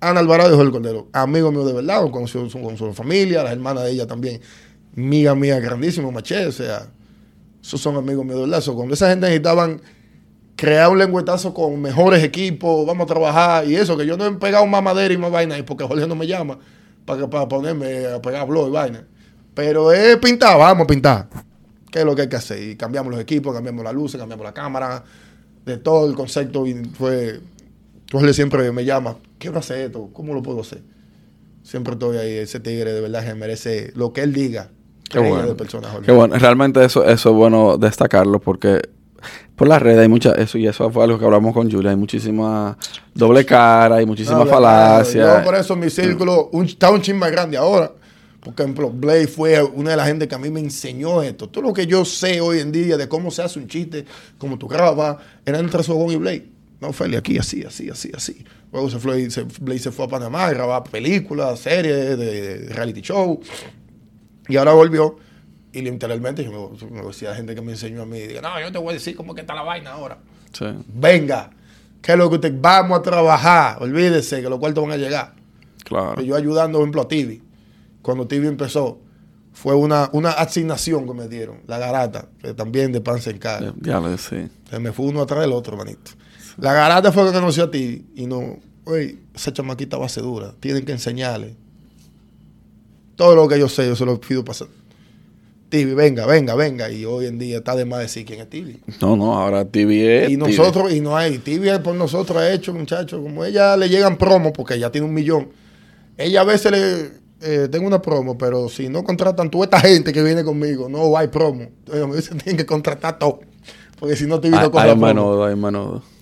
Ana Alvarado y Jorge Cordero, amigos míos de verdad, con su, con su familia, las hermanas de ella también, amiga mía grandísimo, maché, o sea, esos son amigos míos de verdad. cuando esa gente necesitaban crear un lengüetazo con mejores equipos, vamos a trabajar y eso, que yo no he pegado más madera y más vaina, y porque Jorge no me llama para, para ponerme a pegar blog y vaina. Pero es pintar, vamos a pintar. ¿Qué es lo que hay que hacer? Y cambiamos los equipos, cambiamos las luces, cambiamos la cámara, de todo el concepto. Y fue. Jorge siempre me llama, quiero hacer esto, ¿cómo lo puedo hacer? Siempre estoy ahí, ese tigre de verdad que merece lo que él diga.
Qué bueno. Qué bueno. Realmente eso, eso es bueno destacarlo porque por las redes hay mucha, eso y eso fue algo que hablamos con Julia, hay muchísima doble cara, hay muchísima falacia.
Yo por eso mi círculo está un chin más grande ahora. Por ejemplo, Blade fue una de las gente que a mí me enseñó esto. Todo lo que yo sé hoy en día de cómo se hace un chiste, cómo tú grabas, era entre Sogón y Blade. No, Feli, aquí así, así, así, así. Luego se fue, se, Blade se fue a Panamá a grabar películas, series, de, reality show. Y ahora volvió. Y literalmente yo me, decía gente que me enseñó a mí, diga, no, yo te voy a decir cómo que está la vaina ahora. Venga, que es lo que usted vamos a trabajar. Olvídese que los cuartos van a llegar. Claro. Y yo ayudando, por ejemplo, a Tibi cuando TV empezó, fue una, una asignación que me dieron, la garata, que también de pan en cara.
Ya lo sé.
Se me fue uno atrás del otro, manito. La garata fue que conoció a ti y no, oye, esa chamaquita va a ser dura, tienen que enseñarle. Todo lo que yo sé, yo se lo pido pasar. TV, venga, venga, venga. Y hoy en día está de más decir quién es TV.
No, no, ahora TV es.
Y nosotros, y no hay. TV por nosotros ha hecho, muchachos, como ella le llegan promos, porque ella tiene un millón. Ella a veces le eh, tengo una promo, pero si no contratan toda esta gente que viene conmigo, no hay promo. Entonces me tienen que contratar todo. Porque si no invito
con la promo. hay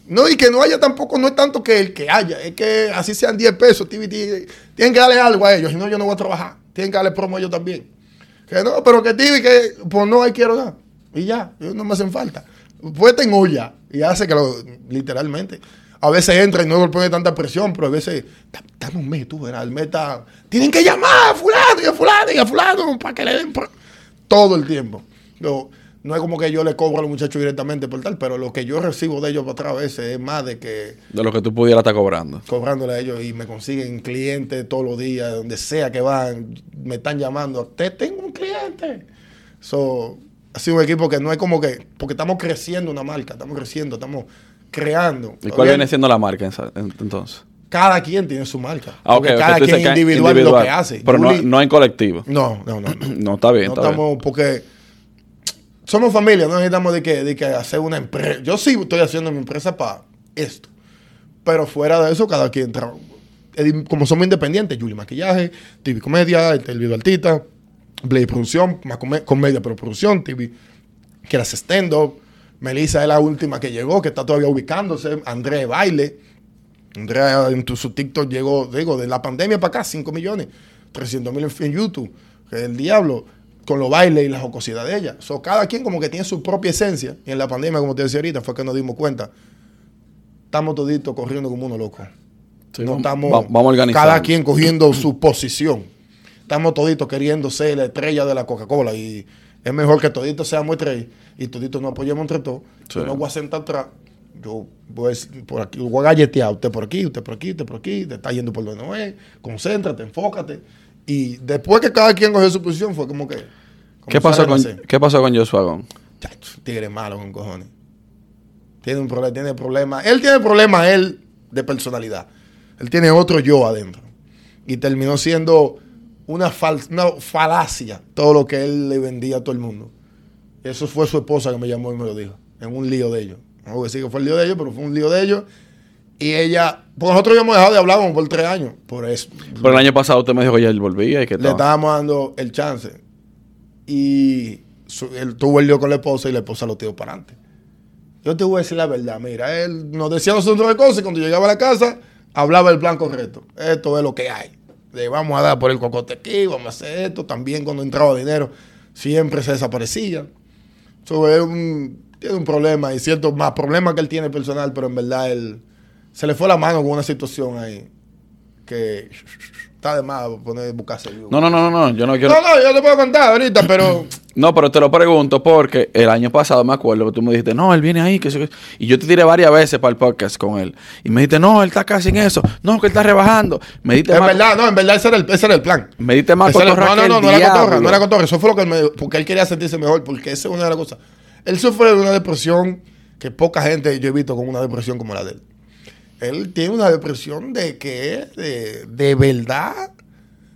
No, y que no haya tampoco, no es tanto que el que haya, es que así sean 10 pesos, tienen que darle algo a ellos, si no yo no voy a trabajar. Tienen que darle promo a ellos también. Que no, pero que TV, que pues no hay quiero dar. Y ya, no me hacen falta. Pues tengo ya. Y hace que lo, literalmente a veces entra y no le pone tanta presión, pero a veces, dame un mes, tú verás, el meta, tienen que llamar a fulano y a fulano y a fulano para que le den todo el tiempo. No es como que yo le cobro a los muchachos directamente por tal, pero lo que yo recibo de ellos otra vez es más de que...
De lo que tú pudieras estar cobrando.
Cobrándole a ellos y me consiguen clientes todos los días, donde sea que van, me están llamando, te tengo un cliente. So, ha sido un equipo que no es como que, porque estamos creciendo una marca, estamos creciendo, estamos creando.
¿Y cuál viene siendo la marca entonces?
Cada quien tiene su marca. Ah, cada quien individual, lo que hace.
Pero no, no en colectivo.
No, no, no.
No, está bien.
No estamos, porque somos familia, no necesitamos de que, de que hacer una empresa. Yo sí estoy haciendo mi empresa para esto. Pero fuera de eso, cada quien trabaja. Como somos independientes, Juli Maquillaje, TV Comedia, el video Altita, Blade Producción, más comedia pero producción, TV, que las stand-up, Melissa es la última que llegó, que está todavía ubicándose. André Baile. Andrea en su TikTok llegó, digo, de la pandemia para acá, 5 millones, 300 mil en YouTube. El diablo, con los bailes y la jocosidad de ella. So, cada quien como que tiene su propia esencia. Y en la pandemia, como te decía ahorita, fue que nos dimos cuenta. Estamos toditos corriendo como uno loco. no estamos, vamos organizando. Cada quien cogiendo su posición. Estamos toditos queriendo ser la estrella de la Coca-Cola. Y es mejor que toditos seamos estrellas y toditos nos apoyemos entre todos. Yo no voy a sentar atrás. Yo voy a, por aquí, voy a galletear. Usted por aquí, usted por aquí, usted por aquí. Te está yendo por donde no es. Concéntrate, enfócate. Y después que cada quien cogió su posición, fue como que.
¿Qué, pasó con, ¿Qué pasó con Joshua Gon?
tigre malo con cojones. Tiene un problema, tiene problema. Él tiene problema, él, de personalidad. Él tiene otro yo adentro. Y terminó siendo una, una falacia todo lo que él le vendía a todo el mundo. Eso fue su esposa que me llamó y me lo dijo. En un lío de ellos. No voy a decir que fue el lío de ellos, pero fue un lío de ellos. Y ella, pues nosotros ya hemos dejado de hablar por tres años. Por eso.
Pero el año pasado usted me dijo que ya él volvía y que
Le estábamos dando el chance. Y él tuvo el lío con la esposa y la esposa lo tiró para adelante. Yo te voy a decir la verdad. Mira, él nos decía nosotros de cosas y cuando llegaba a la casa hablaba el plan correcto. Esto es lo que hay. Le vamos a dar por el cocote aquí, vamos a hacer esto. También cuando entraba dinero siempre se desaparecía. So, un, tiene un problema y ciertos más problemas que él tiene personal, pero en verdad él se le fue la mano con una situación ahí que está de más poner buscarse.
No, no, no, no, no, yo no quiero.
No, no, yo te puedo contar ahorita, pero
No, pero te lo pregunto porque el año pasado me acuerdo que tú me dijiste, no, él viene ahí, que sé qué". Y yo te tiré varias veces para el podcast con él. Y me dijiste, no, él está casi en eso. No, que él está rebajando. Me diste
en
más,
verdad, no, en verdad ese era el, ese era el plan.
me diste más
era- no, no, no, no era cotorra, no era cotorra. Eso fue lo que él me porque él quería sentirse mejor, porque esa es una de las cosas. Él sufre de una depresión que poca gente yo he visto con una depresión como la de él. Él tiene una depresión de que es de, de verdad,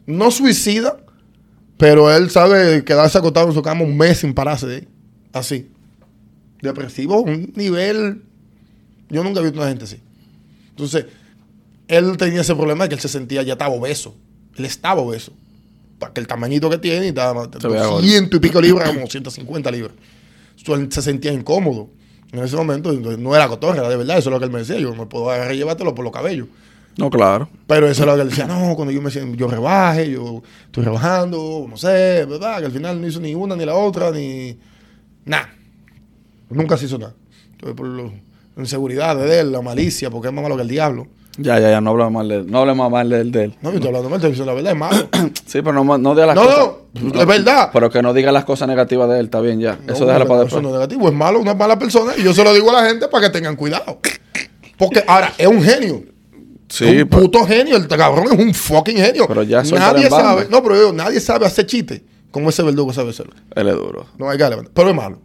no suicida, pero él sabe quedarse acostado en su cama un mes sin pararse de. Así. Depresivo, un nivel. Yo nunca he visto una gente así. Entonces, él tenía ese problema de que él se sentía, ya estaba obeso. Él estaba obeso. Para que el tamañito que tiene, y estaba ciento y pico libras, como 150 libras. Entonces, él se sentía incómodo. En ese momento, no era cotorra, era de verdad, eso es lo que él me decía. Yo no puedo agarrar y llevártelo por los cabellos.
No, claro.
Pero eso es lo que él decía, no, cuando yo me siento, yo rebaje, yo estoy rebajando, no sé, ¿verdad? Que al final no hizo ni una ni la otra, ni nada. Nunca se hizo nada. Entonces, por la inseguridad de él, la malicia, porque es más malo que el diablo.
Ya, ya, ya, no hablemos mal de él. No hablemos mal de él. De él.
No, yo estoy hablando mal, estoy diciendo la verdad, es malo.
Sí, pero no, no diga las
No,
cosas.
no, es verdad.
Pero que no diga las cosas negativas de él, está bien ya. eso déjalo para
Eso
después.
no es negativo, es malo, una mala persona. Y yo se lo digo a la gente para que tengan cuidado. Porque ahora, es un genio.
Sí,
es un
pero-
puto genio. El cabrón es un fucking genio.
Pero ya
nadie sabe. No, pero yo, nadie sabe hacer chiste como ese verdugo sabe hacerlo.
él es duro.
No hay que. Pero es malo.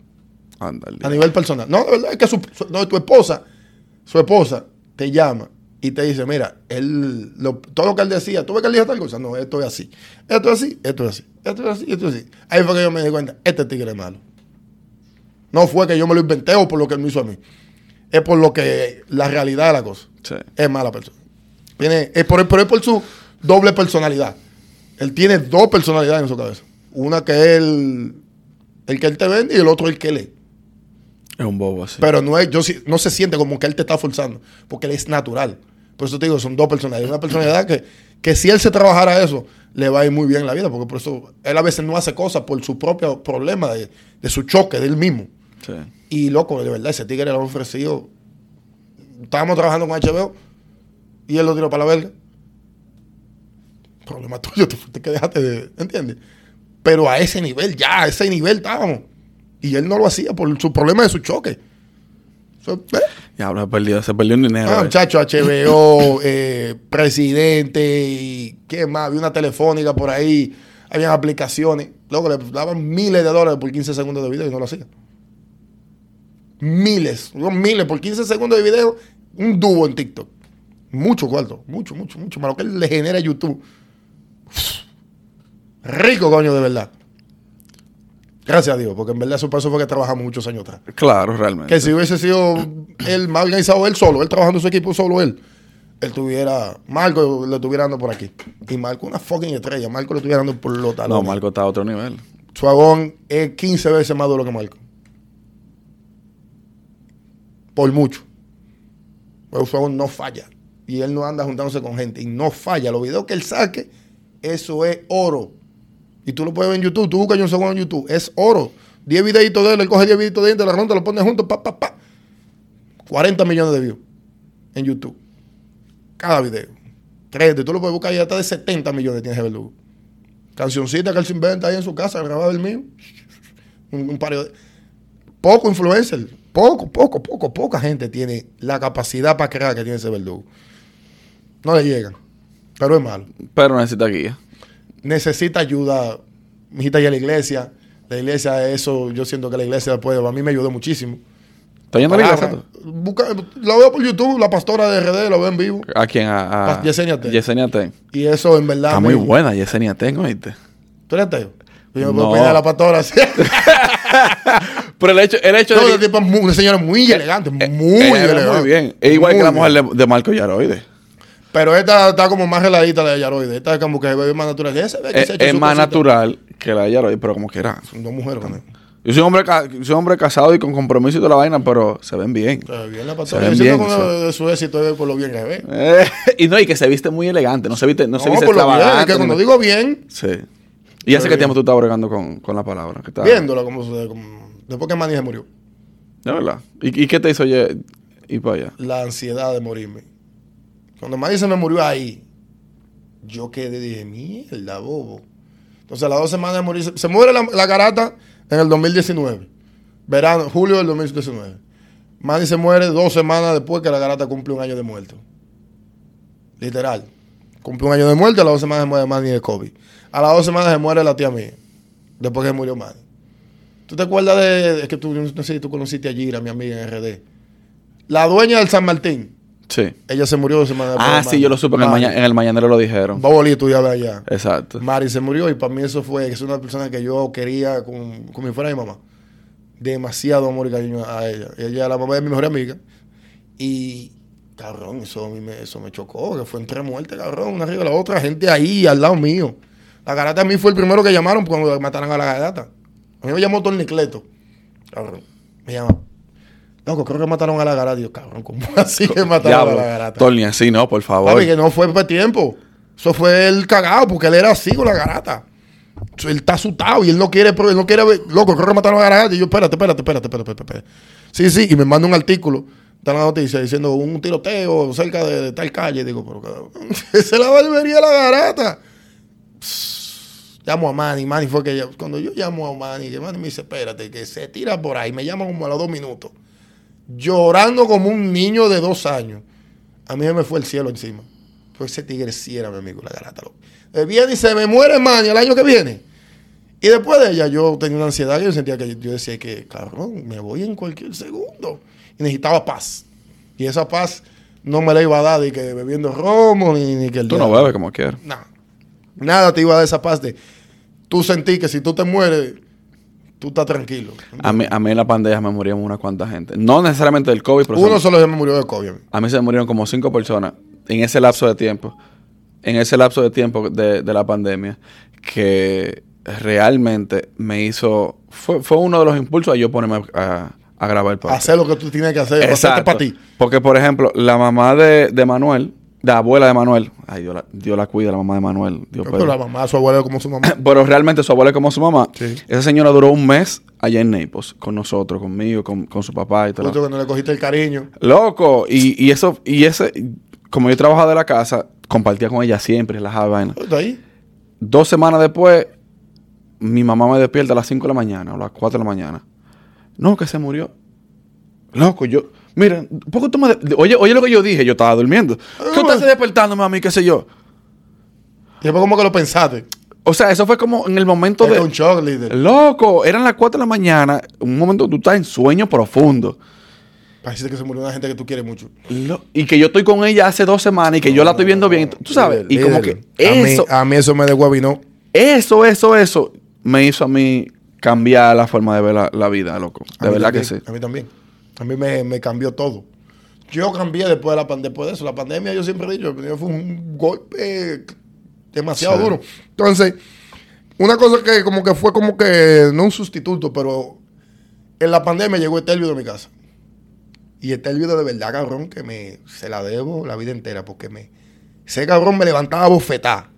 Ándale.
A nivel personal. No, de verdad es que su, su- no, tu esposa, su esposa te llama y te dice, mira, él, lo- todo lo que él decía, tú ves que él dijo tal cosa, no, esto es así, esto es así, esto es así, esto es así, esto es así. Ahí fue que yo me di cuenta, este tigre es malo. No fue que yo me lo inventé o por lo que él me hizo a mí. Es por lo que la realidad de la cosa.
Sí.
Es mala persona. Tiene, es por, pero es por su doble personalidad. Él tiene dos personalidades en su cabeza. Una que es el, el que él te vende y el otro el que lee.
Es un bobo así.
Pero no, es, yo, no se siente como que él te está forzando, porque él es natural. Por eso te digo, son dos personalidades. Una personalidad que, que si él se trabajara eso, le va a ir muy bien en la vida, porque por eso él a veces no hace cosas por su propio problema, de, de su choque, de él mismo.
Sí.
Y loco, de verdad, ese tigre le ha ofrecido. Estábamos trabajando con HBO y él lo tiró para la verga. Problema tuyo, te fuiste que dejaste de. ¿Entiendes? Pero a ese nivel, ya, a ese nivel estábamos. Y él no lo hacía por su problema de su choque. Eso, ¿eh?
Ya, se perdió, se perdió un dinero.
Ah,
eh.
muchacho, HBO, eh, presidente y qué más, había una telefónica por ahí, habían aplicaciones. Luego le daban miles de dólares por 15 segundos de video y no lo hacían. Miles, miles por 15 segundos de video, un dúo en TikTok. Mucho cuarto, mucho, mucho, mucho. Más lo que le genera YouTube. Rico, coño, de verdad. Gracias a Dios, porque en verdad eso, eso fue que trabajamos muchos años atrás.
Claro, realmente.
Que si hubiese sido él más organizado él solo, él trabajando en su equipo solo él, él tuviera, Marco lo estuviera dando por aquí. Y Marco una fucking estrella, Marco lo estuviera dando por los
No,
talones.
Marco está a otro nivel.
Suagón es 15 veces más duro que Marco. Por mucho. Pero Suagón no falla. Y él no anda juntándose con gente. Y no falla. Los videos que él saque, eso es oro. Y tú lo puedes ver en YouTube. Tú buscas un segundo en YouTube. Es oro. 10 videitos de él. Él coge 10 videitos de él, te la ronda, lo pone juntos. Pa, pa, pa. 40 millones de views en YouTube. Cada video. Créete, tú lo puedes buscar y hasta de 70 millones tiene ese verdugo. Cancioncita que él se inventa ahí en su casa, grabado el mío. Un, un par de... Poco influencer. Poco, poco, poco, poca gente tiene la capacidad para crear que tiene ese verdugo. No le llegan. Pero es malo.
Pero necesita guía.
Necesita ayuda. Mi hijita ya a la iglesia. La iglesia, eso, yo siento que la iglesia puede, a mí me ayudó muchísimo.
¿Está yendo a la iglesia?
Busca- lo veo por YouTube, la pastora de RD, lo veo en vivo.
¿A quién? A, a
Yesenia Ten.
Yesenia Ten.
Y eso en verdad.
Está
me-
muy buena Yesenia Ten, oíste.
¿Tú eres ateo? Yo me
No.
puedo pedir a la pastora así.
Pero el hecho, el hecho
No,
de
la es muy- una señora muy elegante, muy
Ella era
elegante.
muy bien. Es igual
Muy
que la mujer de Marco Yaroide.
Pero esta está como más reladita la de Yaroide. Esta es como que es más natural. Ella se ve que
Es,
se
más
cosita.
natural que la de Yaroide, pero como quiera.
Son dos mujeres con él.
Yo soy un hombre, soy hombre casado y con compromiso y toda la vaina, pero se ven bien.
Se ve bien la
Se
pastora.
ven
Yo siento
bien, sí.
de su éxito por lo bien que ve.
Eh, y no, y que se viste muy elegante. No se viste, no, se
No,
viste
por bien. Es que cuando digo bien,
Sí. ¿Y hace qué tiempo tú estás bregando con, con la palabra?
Viéndola como, se- como- después que Manny se murió.
De verdad. ¿Y, y qué te hizo ir para allá?
La ansiedad de morirme. Cuando Manny se me murió ahí, yo quedé, dije, mierda, bobo. Entonces, a las dos semanas se muere la, la garata en el 2019. Verano, julio del 2019. Manny se muere dos semanas después que la garata cumple un año de muerto. Literal. Cumple un año de muerte, a las dos semanas se muere Manny de COVID. A las dos semanas se muere la tía mía. Después que murió Manny. ¿Tú te acuerdas de, es que tú, no sé tú conociste a Gira, mi amiga en RD? La dueña del San Martín.
Sí.
Ella se murió dos semanas.
Ah, sí, yo lo supe. En el, en el mañanero lo dijeron.
Bobolí estudiaba allá.
Exacto.
Mari se murió y para mí eso fue, es una persona que yo quería como, como si fuera mi mamá. Demasiado amor y cariño a ella. Ella la mamá de mi mejor amiga. Y, cabrón, eso a mí me, eso me chocó, que fue entre muertes, cabrón, una arriba de la otra, gente ahí al lado mío. La garata a mí fue el primero que llamaron cuando mataron a la garata. A mí me llamó Tornicleto. Cabrón, me llama. Loco, creo que mataron a la garata. Yo, cabrón, ¿cómo así que mataron
Diablo.
a la garata?
Tony, así no, por favor.
Papi, que no fue por tiempo. Eso fue el cagado, porque él era así con la garata. Él está asustado y él no quiere, pero él no quiere ver. Loco, creo que mataron a la garata. Y yo, espérate, espérate, espérate, espérate, espérate. espérate. Sí, sí, y me manda un artículo, da la noticia diciendo un tiroteo cerca de, de tal calle. Digo, pero cabrón, esa es la barbería de la garata. Llamo a Manny, Manny fue que cuando yo llamo a Manny, que Manny me dice, espérate, que se tira por ahí, me llama como a los dos minutos, llorando como un niño de dos años. A mí se me fue el cielo encima. Pues ese tigre sí era mi amigo, la garata. loco. Eh, viene y se me muere Manny el año que viene. Y después de ella yo tenía una ansiedad que yo sentía que yo decía que, cabrón, me voy en cualquier segundo. Y necesitaba paz. Y esa paz no me la iba a dar ni que bebiendo romo, ni, ni que el
Tú no bebes como quieras.
Nada. Nada te iba a dar esa paz de tú sentí que si tú te mueres, tú estás tranquilo.
A mí, a mí en la pandemia me murieron una cuanta gente. No necesariamente del COVID, pero
Uno solo se me murió de COVID. a mí.
a mí se me murieron como cinco personas en ese lapso de tiempo. En ese lapso de tiempo de, de la pandemia. Que realmente me hizo... Fue, fue uno de los impulsos a yo ponerme a, a grabar el podcast.
Hacer lo que tú tienes que hacer. Exacto. para ti.
Porque, por ejemplo, la mamá de, de Manuel, la abuela de Manuel, ay, Dios la, Dios la cuida, la mamá de Manuel. Dios
Pero la mamá, su abuela como su mamá.
pero realmente su abuela es como su mamá.
Sí.
Esa señora duró un mes allá en Naples con nosotros, conmigo, con, con su papá y todo.
Justo cuando le cogiste el cariño.
Loco, y, y eso, y ese, como yo trabajaba de la casa, compartía con ella siempre, relajaba vaina.
¿Está ahí?
Dos semanas después, mi mamá me despierta a las 5 de la mañana o a las 4 de la mañana. No, que se murió. Loco, yo. Mira, ¿por qué tú me de- oye, oye lo que yo dije, yo estaba durmiendo. ¿Qué usted está despertándome a mí, qué sé yo?
Y después como que lo pensaste.
O sea, eso fue como en el momento
Era
de.
un shock, líder.
Loco, eran las 4 de la mañana, un momento que tú estás en sueño profundo.
Parece que se murió una gente que tú quieres mucho.
Lo- y que yo estoy con ella hace dos semanas y que yo la estoy viendo bien. Tú sabes, y
Líder,
como que
líder. A mí-
eso,
A mí, eso me desguabinó.
eso, eso, eso me hizo a mí cambiar la forma de ver la, la vida, loco. De verdad que sí.
A mí también. A mí me, me cambió todo. Yo cambié después de la pandemia. Después de eso, la pandemia, yo siempre he dicho, fue un golpe demasiado
Sí.
duro. Entonces, una cosa que como que fue como que, no un sustituto, pero en la pandemia llegó Etelvio de mi casa. Y Etelvio de verdad, cabrón, que me se la debo la vida entera, porque me ese cabrón me levantaba a bofetar.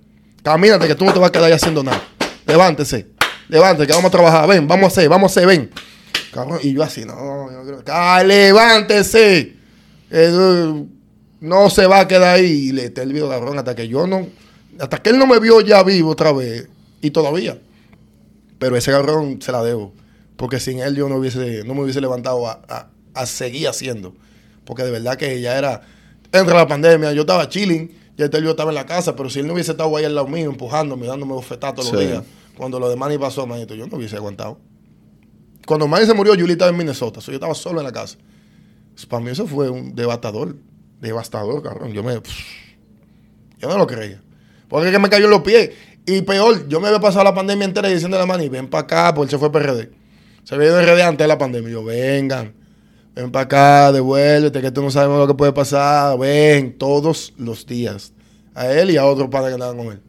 Camínate que tú no te vas a quedar ahí haciendo nada. Levántese, levántese, que vamos a trabajar. Ven, vamos a hacer, vamos a hacer, ven. Cabrón, y yo así, no, yo creo, "Ah, levántese. Eh, no se va a quedar ahí. Y le el video, cabrón, hasta que yo no, hasta que él no me vio ya vivo otra vez. Y todavía. Pero ese cabrón se la debo. Porque sin él yo no hubiese, no me hubiese levantado a, a- a seguir haciendo. Porque de verdad que ya era, entre la pandemia, yo estaba chilling, ya yo estaba en la casa, pero si él no hubiese estado ahí al lado mío, empujándome, dándome bofetadas todos los
Sí.
días, cuando lo de Manny pasó, manito, yo no hubiese aguantado. Cuando Manny se murió, Julie estaba en Minnesota, so yo estaba solo en la casa. So, para mí eso fue un devastador, devastador, cabrón. Yo me, yo no lo creía. Porque es que me cayó en los pies. Y peor, yo me había pasado la pandemia entera diciendo a la Manny, ven para acá, porque él se fue PRD. Se había ido RD antes de la pandemia. Yo, vengan, ven para acá, devuélvete, que tú no sabemos lo que puede pasar. Ven, todos los días. A él y a otros padres que andaban con él.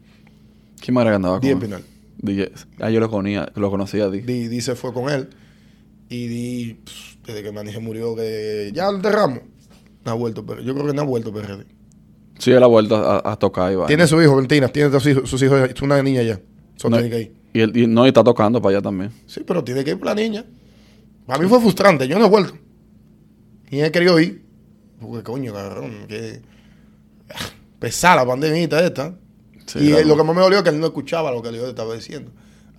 ¿Quién más era que andaba con él?
Espinal.
DJ. Ah, yo lo conocía, lo conocía.
Di, Di se fue con él. Y Di, pss, desde que Manny se murió, que ya lo enterramos. No ha vuelto, pero yo creo que no ha vuelto PRD.
Sí, él ha vuelto a, a tocar vaina.
Tiene su hijo, Valentina, tiene hijos, sus hijos, es una niña ya. Son
No,
tiene que ir.
y, él- y no, y está tocando para allá también.
Sí, pero tiene que ir por la niña. Para mí fue frustrante, yo no he vuelto. Y él quería ir. Porque coño, cabrón, que pesada la pandemia esta.
Sí,
y
claro.
lo que más me dolió es que él no escuchaba lo que yo le estaba diciendo.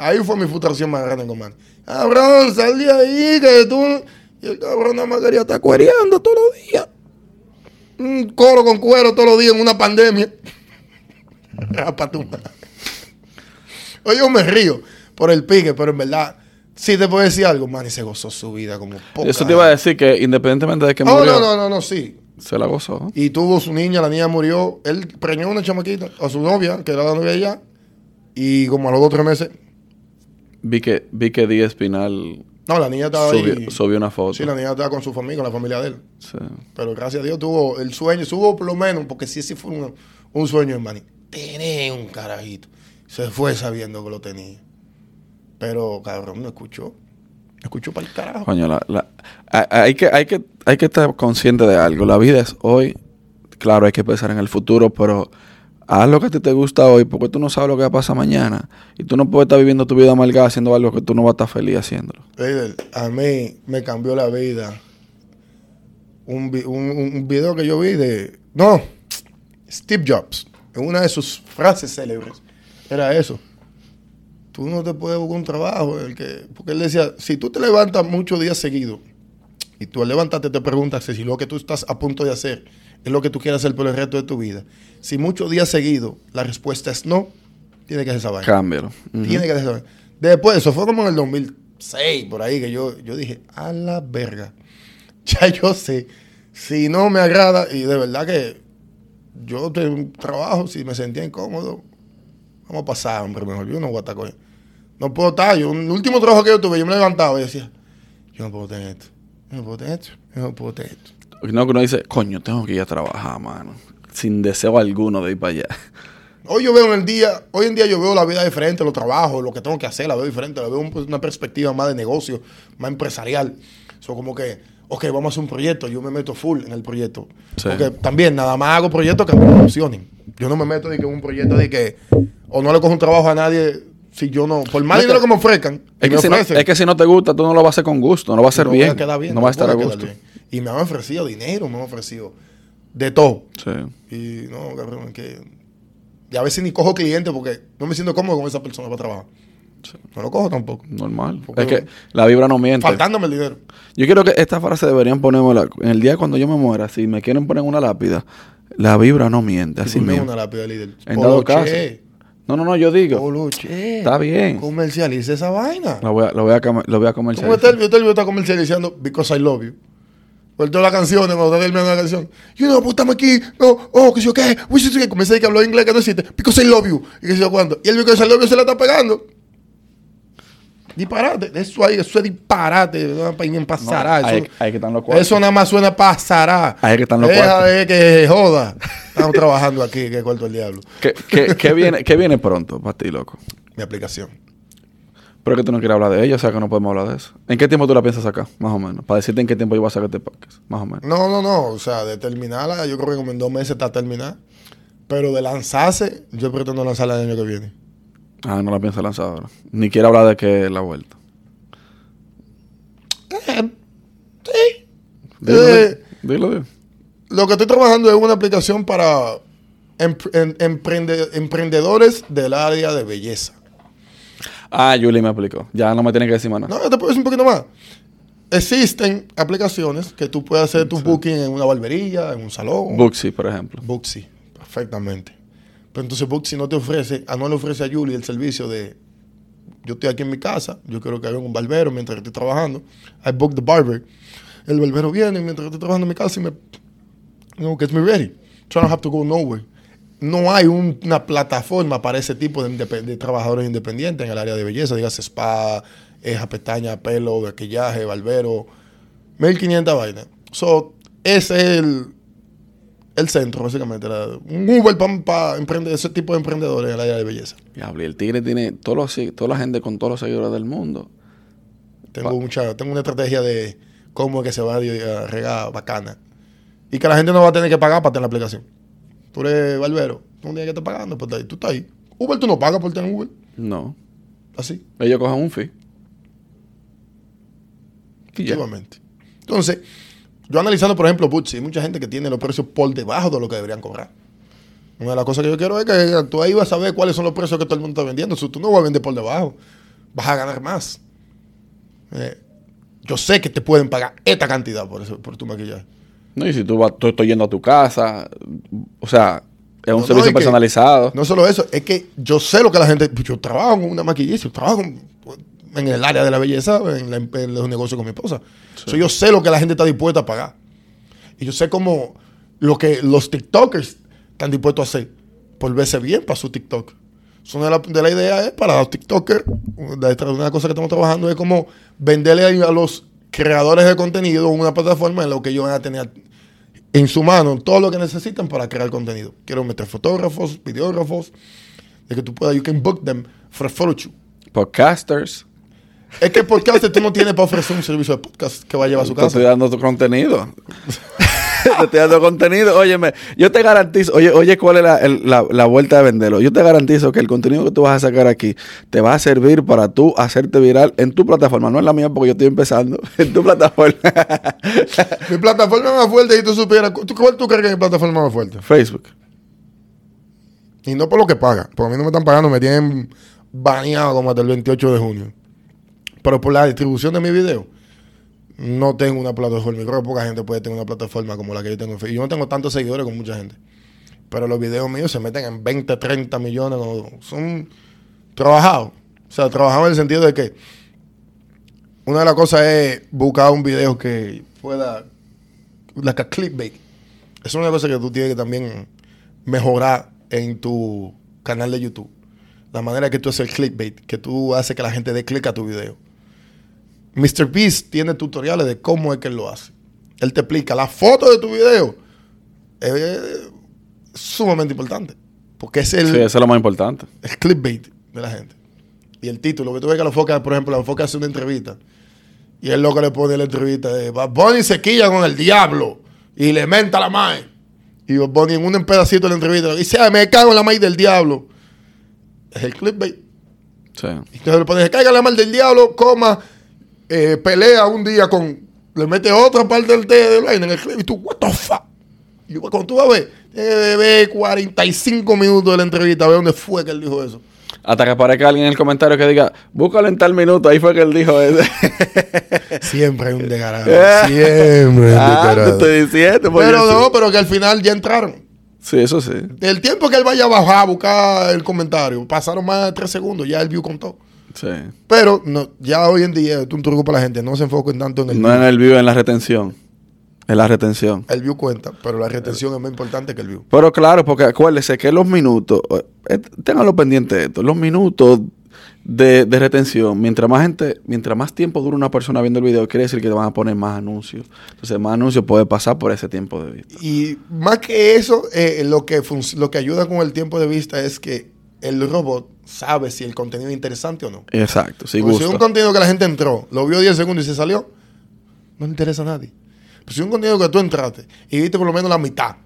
Ahí fue mi frustración más grande Manny. Cabrón, sal de ahí, que tú... Y el cabrón nada más quería estar cuereando todos los días. Un coro con cuero todos los días en una pandemia. Oye, yo me río por el pique, pero en verdad, sí te puedo decir algo, Manny se gozó su vida como poca
Eso te iba a decir que independientemente de que
Oh,
murió,
no, no, no, no, sí.
se la gozó.
Y tuvo su niña, la niña murió. Él preñó una chamaquita, a su novia, que era la novia de ella. Y como a los dos o tres meses.
Vi que, vi que Díaz Espinal
No, la niña estaba ahí.
subió, subió una foto.
Sí, la niña estaba con su familia, con la familia de él.
Sí.
Pero gracias a Dios tuvo el sueño, tuvo por lo menos, porque sí, sí fue un, un sueño, hermano. Tener un carajito. Se fue sabiendo que lo tenía. Pero, cabrón, no escuchó. No escuchó para el carajo.
Coño, la- la- hay que, hay, que, hay que estar consciente de algo. La vida es hoy. Claro, hay que pensar en el futuro, pero haz lo que a te gusta hoy, porque tú no sabes lo que va a pasar mañana. Y tú no puedes estar viviendo tu vida amargada haciendo algo que tú no vas a estar feliz haciéndolo.
A mí me cambió la vida. Un, vi- un, un video que yo vi de. No, Steve Jobs. En una de sus frases célebres. Era eso. Tú no te puedes buscar un trabajo. El que, porque él decía: si tú te levantas muchos días seguidos y tú al levantarte te preguntas si lo que tú estás a punto de hacer es lo que tú quieres hacer por el resto de tu vida. Si muchos días seguidos la respuesta es no, tiene que ser esa vaina.
Cámbialo. Ujú.
Tiene que ser. Después, eso fue como en el 2006, por ahí, que yo, yo dije, a la verga. Ya yo sé, si no me agrada, y de verdad que yo tengo un trabajo, si me sentía incómodo, vamos a pasar, hombre, mejor. Yo no voy a estar con No puedo estar. Yo, el último trabajo que yo tuve, yo me levantaba y decía, yo no puedo tener esto, yo no puedo tener esto, yo no puedo tener esto.
No, que uno dice, coño, tengo que ir a trabajar, mano. Sin deseo alguno de ir para allá.
Hoy yo veo en el día, hoy en día yo veo la vida diferente, los trabajos, lo que tengo que hacer, la veo diferente, la veo un- una perspectiva más de negocio, más empresarial. Eso como que, ok, vamos a hacer un proyecto, yo me meto full en el proyecto.
Sí.
Porque también nada más hago proyectos que me funcionen. Yo no me meto de que un proyecto de que, o no le cojo un trabajo a nadie si yo no, por más
No,
dinero
que-
que me ofrezcan,
Es
me
que, si no,
ofrecen,
es que si no te gusta, tú no lo vas a hacer con gusto, no va a ser
no
bien.
bien,
no va a estar a gusto.
bien. Y me han ofrecido dinero, me han ofrecido de todo.
Sí.
Y no, cabrón, es que. Y a veces ni cojo clientes porque no me siento cómodo con esa persona para trabajar. No lo cojo tampoco.
Normal.
Porque-
es que la vibra no miente.
Faltándome el dinero.
Yo quiero que esta frase deberían ponérmela en el día cuando yo me muera. Si me quieren poner una lápida, la vibra no miente. Así mismo.
una lápida líder.
En dado caso. No, no, no, yo digo. Está bien.
Comercializa esa vaina.
Lo voy a, lo voy a, comer- lo voy a
¿Cómo
comercializar.
video? El video está comercializando Because I Love You. Por todas las canciones, cuando está terminando la canción. You know, pues estamos aquí. No, oh, que yo qué. Uy, que comienza a que habló inglés que no existe. Because I Love You. Y que sé yo cuándo. Y el Because I Love You se la está pegando. Disparate. Eso ahí, eso es disparate. No, pasará.
No,
eso,
que están los cuartos.
eso nada más suena pasará.
Ahí que están los
Deja
cuartos.
de que joda. Estamos trabajando aquí, que cuarto el diablo.
¿Qué, qué- qué viene, ¿Qué viene pronto para ti, loco?
Mi aplicación.
Pero que tú no quieres hablar de ella, o sea que no podemos hablar de eso. ¿En qué tiempo tú la piensas sacar? Más o menos. Para decirte en qué tiempo yo voy a sacar este podcast. Más o menos.
No, no, no. O sea, de terminarla, yo creo que como en dos meses está terminada. Pero de lanzarse, yo pretendo lanzarla el año que viene.
Ah, no la piensas lanzar ahora. Ni quiere hablar de que la vuelta.
Eh, sí.
Dilo,
Eh.
dilo, dilo.
Lo que estoy trabajando es una aplicación para empre- em- emprende- emprendedores del área de belleza.
Ah, Julie me explicó. Ya no me tiene que decir más nada.
No, te puedo decir un poquito más. Existen aplicaciones que tú puedes hacer tu booking en una barbería, en un salón.
Booksy, por ejemplo.
Booksy, perfectamente. Pero entonces Booksy no te ofrece, a no le ofrece a Julie el servicio de yo estoy aquí en mi casa, yo quiero que haga un barbero mientras estoy trabajando. I book the barber. El barbero viene mientras estoy trabajando en mi casa y me you know, gets me ready. So I don't have to go nowhere. No hay un- una plataforma para ese tipo de, trabajadores independientes en el área de belleza, digas spa, eja, pestaña, pelo, maquillaje, barbero, 1500 vainas. So, ese es el, el centro, básicamente. la- un Uber para ese tipo de emprendedores en el área de belleza.
Diablo, y el tigre tiene todos los, toda la gente con todos los seguidores del mundo.
Tengo, mucha, tengo una estrategia de cómo es que se va a regar bacana. Y que la gente no va a tener que pagar para tener la aplicación. Tú eres barbero, tú no tienes que estar pagando, pues, tú estás ahí. Uber tú no pagas por tener Uber.
No.
Así,
Ellos cogen un fee.
Efectivamente. Entonces, yo analizando, por ejemplo, Bootsy, hay mucha gente que tiene los precios por debajo de lo que deberían cobrar. Una de las cosas que yo quiero es que tú ahí vas a ver cuáles son los precios que todo el mundo está vendiendo. Si tú no vas a vender por debajo, vas a ganar más. Eh, yo sé que te pueden pagar esta cantidad por eso, por tu maquillaje.
No, y si tú vas, tú estás yendo a tu casa, o sea, es un
No,
servicio personalizado.
No solo eso, es que yo sé lo que la gente. Yo trabajo en una maquillista, yo trabajo en, el área de la belleza, en, la- en los negocios con mi esposa. So, yo sé lo que la gente está dispuesta a pagar. Y yo sé cómo lo que los TikTokers están dispuestos a hacer por verse bien para su TikTok. So, una de, la, de la idea es para los TikTokers, una cosa que estamos trabajando es como venderle a los creadores de contenido una plataforma en la que ellos van a tener en su mano todo lo que necesitan para crear contenido. Quiero meter fotógrafos, videógrafos, de que tú puedas, you can book them for a photo shoot.
Podcasters.
Es que el podcast tú no tienes para ofrecer un servicio de podcast que va a llevar a su
Te estoy
casa.
dando tu contenido. te estoy dando contenido. Óyeme, yo te garantizo, oye, oye, ¿cuál es la, el- la- la vuelta de venderlo? Yo te garantizo que el contenido que tú vas a sacar aquí te va a servir para tú hacerte viral en tu plataforma. No en la mía porque yo estoy empezando. En tu plataforma.
Mi plataforma más fuerte, y tú supieras, ¿tú- ¿cuál tú crees que es mi plataforma más fuerte?
Facebook.
Y no por lo que paga, porque a mí no me están pagando, me tienen baneado como hasta el 28 de junio. Pero por la distribución de mi video, no tengo una plataforma. Yo creo que poca gente puede tener una plataforma como la que yo tengo en. Yo no tengo tantos seguidores como mucha gente. Pero los videos míos se meten en 20, 30 millones. son trabajados. O sea, trabajados en el sentido de que una de las cosas es buscar un video que pueda, like a clickbait. Es una cosa que tú tienes que también mejorar en tu canal de YouTube. La manera que tú haces el clickbait, que tú haces que la gente dé clic a tu video. Mr. Beast tiene tutoriales de cómo es que él lo hace. Él te explica la foto de tu video. Es sumamente importante. Porque es el,
Sí, eso es lo más importante.
el clickbait de la gente. Y el título, que tú ves que la foca, por ejemplo, la foca hace una entrevista. Y él lo que le pone la entrevista es, Bad Bunny se quilla con el diablo y le menta la mae. Y Bunny en un pedacito de la entrevista dice, "Ay, me cago en la mae del diablo. Es el clickbait.
Sí.
Y Entonces le pone, caiga la mal del diablo, coma, eh, pelea un día con, le mete otra parte del té de vaina en el clip y tú, what the fuck. Y yo, cuando tú vas a ver, tienes que ver 45 minutos de la entrevista, a ver dónde fue que él dijo eso.
Hasta que aparezca alguien en el comentario que diga, búscalo en tal minuto, ahí fue que él dijo eso.
Siempre hay un descarado. Siempre hay un
ah, te estoy diciendo. pues,
Pero no,
sí.
pero que al final ya entraron.
Sí, eso sí.
El tiempo que él vaya a bajar a buscar el comentario, pasaron más de 3 segundos, ya el view contó.
Sí.
Pero no, ya hoy en día es un truco para la gente, no se enfoquen tanto en el
No
view.
en el view, en la retención. En la retención.
El view cuenta, pero la retención es más importante que el view.
Pero claro, porque acuérdese que los minutos, eh, ténganlo pendiente de esto, los minutos de, de retención, mientras más gente, mientras más tiempo dura una persona viendo el video, quiere decir que te van a poner más anuncios. Entonces, más anuncios puede pasar por ese tiempo de vista.
Y más que eso, eh, lo, que lo que ayuda con el tiempo de vista es que el robot sabe si el contenido es interesante o no.
Exacto, si
Porque si es un
gusta.
contenido que la gente entró, lo vio 10 segundos y se salió, no le interesa a nadie. Pero si es un contenido que tú entraste y viste por lo menos la mitad,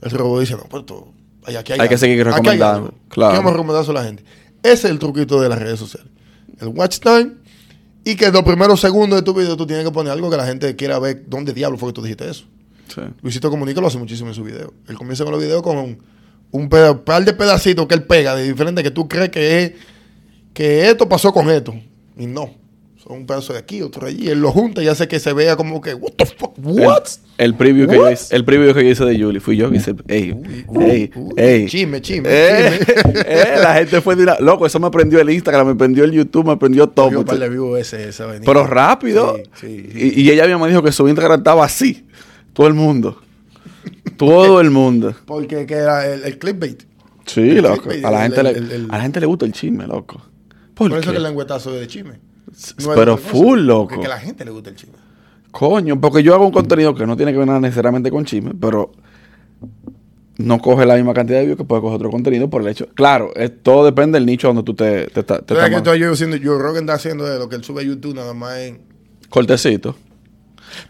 el robot dice, no, pues tú, aquí hay,
Hay que seguir
Aquí hay
recomendando, claro.
¿Qué vamos a recomendar a la gente? Ese es el truquito de las redes sociales. El watch time y que los primeros segundos de tu video tú tienes que poner algo que la gente quiera ver dónde diablo fue que tú dijiste eso.
Sí.
Luisito Comunica lo hace muchísimo en su video. Él comienza con los videos con un, par de pedacitos que él pega de diferente que tú crees que es que esto pasó con esto. Y no. Son un pedazo de aquí, otro de allí. Él lo junta y hace que se vea como que, what the fuck, what?
El, el preview que yo hice, el preview que yo hice de Julie fui yo que hice, ey, ey,
uy,
ey.
chisme, chisme,
Eh,
chisme.
eh, la gente fue de una, loco, eso me prendió el Instagram, me prendió el YouTube, me prendió todo.
Ese, esa.
Pero rápido.
Sí, sí.
Y, y ella misma me dijo que su Instagram estaba así. Todo el mundo. Todo el mundo.
Porque que era el, el clickbait.
Sí,
El
loco.
clickbait,
A la, gente
el-
le, a la gente le gusta el chisme, loco. ¿Por,
Por, eso que el lengüetazo es de chisme. No
Pero full,
Porque
loco.
que a la gente le gusta el chisme.
Coño, porque yo hago un contenido que no tiene que ver nada necesariamente con chisme, pero no coge la misma cantidad de views que puede coger otro contenido por el hecho. Claro, es- todo depende del nicho donde tú te, te, te,
que estoy yo haciendo, Joe Rogan está haciendo de lo que él sube a YouTube nada más en...
cortecito.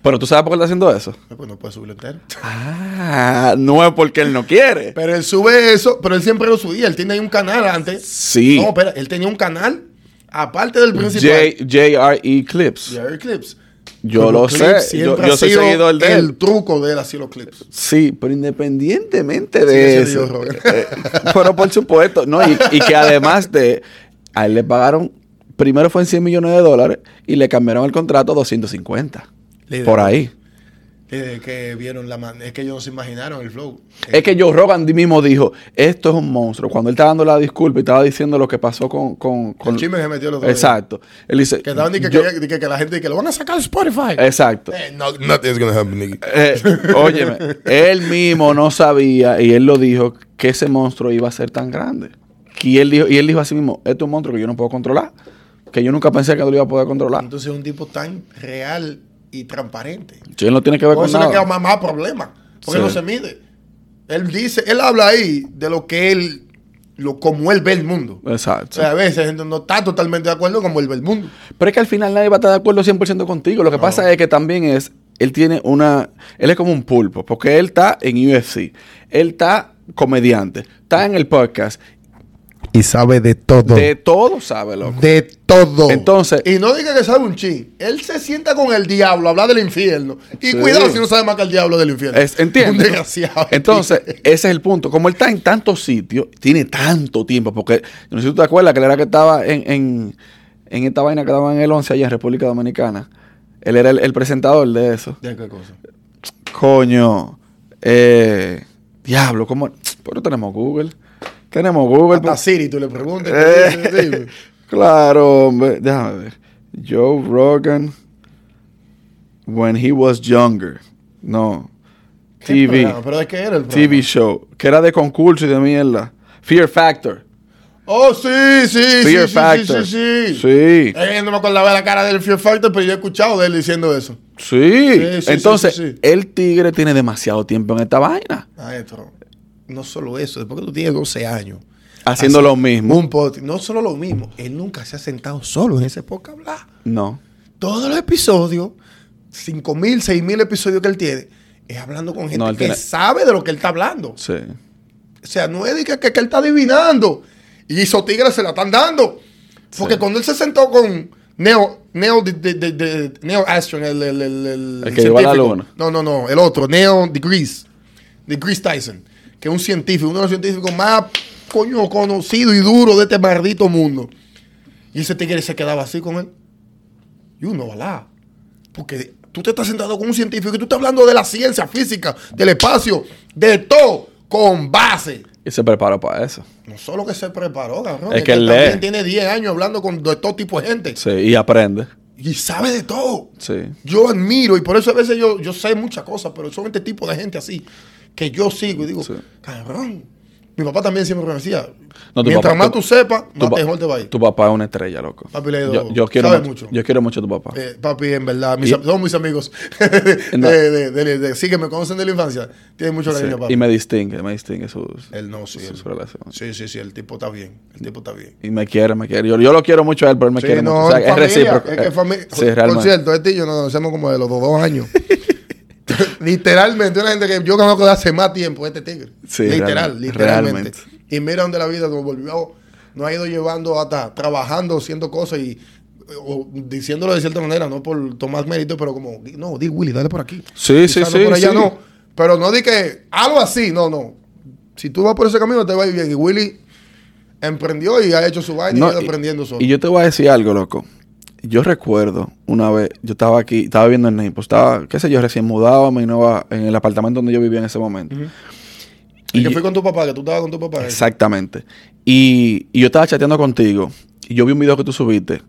Pero tú sabes por qué está haciendo eso.
Pues no puede subirlo entero.
Ah, no es porque él no quiere.
Pero él sube eso, pero él siempre lo subía. Él tenía un canal antes.
Sí.
No, espera, él tenía un canal aparte del principal.
J- JRE Clips.
Jerry Clips.
Yo
Pero
lo sé. Yo, yo soy
sido
seguidor de él.
El truco de él ha sido los clips.
Sí, pero independientemente de
siendo
eso.
Rogan.
eh, pero por supuesto, no, y, y que además de. A él le pagaron. Primero fue en 100 millones de dólares y le cambiaron el contrato a 250.
Líder.
Por ahí.
Que vieron la man es que ellos no se imaginaron el flow.
Es que Joe Rogan mismo dijo, esto es un monstruo. Cuando él estaba dando la disculpa y estaba diciendo lo que pasó con... con, con-
el chisme se metió el otro día.
Exacto. Él dice...
Que estaban diciendo
yo-
que, que, que la gente que lo van a sacar de Spotify.
Exacto.
Eh, no, nothing's gonna happen, nigga.
Eh, óyeme, él mismo no sabía y él lo dijo que ese monstruo iba a ser tan grande. Y él dijo, y él dijo así mismo, esto es un monstruo que yo no puedo controlar. Que yo nunca pensé que lo iba a poder controlar.
Entonces es un tipo tan real y transparente.
Él no tiene que ver con
eso le queda
nada.
más, más problema. Porque
Sí.
no se mide. Él dice, él habla ahí de lo que él, lo, como él ve el mundo. O
Exacto.
sea, a veces no está totalmente de acuerdo como él ve el mundo.
Pero es que al final nadie va a estar de acuerdo 100% contigo. Lo que pasa es que también es, él tiene una, él es como un pulpo, porque él está en UFC, él está comediante, está en el podcast,
Y sabe de todo.
de todo sabe, loco.
De todo.
Entonces-
Y no diga que sabe un chin. Él se sienta con el diablo, habla del infierno. Y
Sí.
cuidado si no sabe más que el diablo del infierno.
Es, ¿Entiendes?
Un desgraciado.
Entonces, ese es el punto. Como él está en tantos sitios, tiene tanto tiempo, porque no sé si tú te acuerdas que él era que estaba en, en, en esta vaina que daban en el 11 allá en República Dominicana. Él era el, el presentador de eso.
¿De qué cosa?
Coño. Eh, diablo, ¿cómo? Pero tenemos Google. Tenemos Google.
Hasta Siri, tú le preguntas.
Eh, claro, hombre. Déjame ver. Joe Rogan. When he was younger. No.
¿Qué
TV.
programa? Pero de qué era el programa?
TV show. Que era de concurso y de mierda. Fear Factor.
Oh, sí, sí,
Fear
sí, sí,
Factor.
sí, sí, sí.
Sí.
Eh, no me acordaba de la cara del Fear Factor, pero yo he escuchado de él diciendo eso.
Sí.
Sí,
Entonces, el tigre tiene demasiado tiempo en esta vaina.
Maestro, no solo eso, después que tú tienes 12 años.
Haciendo lo mismo.
Un podcast, no solo lo mismo, él nunca se ha sentado solo en ese podcast a hablar.
No.
Todos los episodios, 5 mil, 6 mil episodios que él tiene, es hablando con gente
No,
que
tiene-
sabe de lo que él está hablando.
Sí.
O sea, no es de que, que- que él está adivinando. Y esos tigres se la están dando. Porque
Sí.
cuando él se sentó con Neo, Neo, de, de- de- de- Neo Astron, el, el, el, el-
El que la luna.
No, no, no, el otro, Neo DeGrease. DeGrease Tyson. Que un científico, uno de los científicos más coño conocido y duro de este maldito mundo. Y ese tigre se quedaba así con él. Y uno, ¿verdad? Porque tú te estás sentado con un científico y tú estás hablando de la ciencia física, del espacio, de todo, con base.
Y se preparó para eso.
No solo que se preparó, cabrón.
Es que él
también
lee.
tiene 10 años hablando con de todo tipo de gente.
Sí. Y aprende.
Y sabe de todo.
Sí.
Yo admiro y por eso a veces yo, yo sé muchas cosas, pero son este tipo de gente así que yo sigo y digo,
Sí.
cabrón. Mi papá también siempre me decía,
No,
mientras
papá-
más tú sepas, más
pa-
mejor te va a ir.
tu papá es una estrella, loco.
Papi le
yo, yo quiero mucho,
mucho.
Yo quiero mucho a tu papá.
Eh, papi, en verdad, mis,
Y-
mis amigos. de, sí, que me conocen de la infancia. Tienen mucho
Sí,
cariño, papi.
Y me distingue, me distingue sus,
Él no, sí.
sus
él-
relaciones.
sí, sí, sí, el tipo está bien. El tipo está bien.
Y me quiere, me quiere. Yo, yo lo quiero mucho a él, pero él me
Sí,
quiere
no,
mucho. O sea, es
familia,
recíproco.
Es que
Eh,
familia.
Sí,
por
realmente.
cierto, este y yo nos conocemos como de los dos, dos años. literalmente, una gente que yo conozco de hace más tiempo, este tigre.
Sí,
Literal, literalmente.
realmente.
Y mira donde la vida nos volvió, nos ha ido llevando hasta trabajando, haciendo cosas y o diciéndolo de cierta manera, no por tomar mérito, pero como, no, di Willy, dale por aquí.
Sí, sí,
no
sí,
por allá
sí.
no. Pero no di que algo así, no, no. Si tú vas por ese camino, te va a ir bien. Y Willy emprendió y ha hecho su vaina y
No,
ha ido
y-
aprendiendo solo.
Y yo te voy a decir algo, loco. Yo recuerdo una vez, yo estaba aquí, estaba viviendo en Naples, estaba, qué sé yo, recién mudado a mi nueva, en el apartamento donde yo vivía en ese momento.
Y
Y-
que fui con tu papá, que tú estabas con tu papá.
Exactamente. Y, y yo estaba chateando contigo y yo vi un video que tú subiste.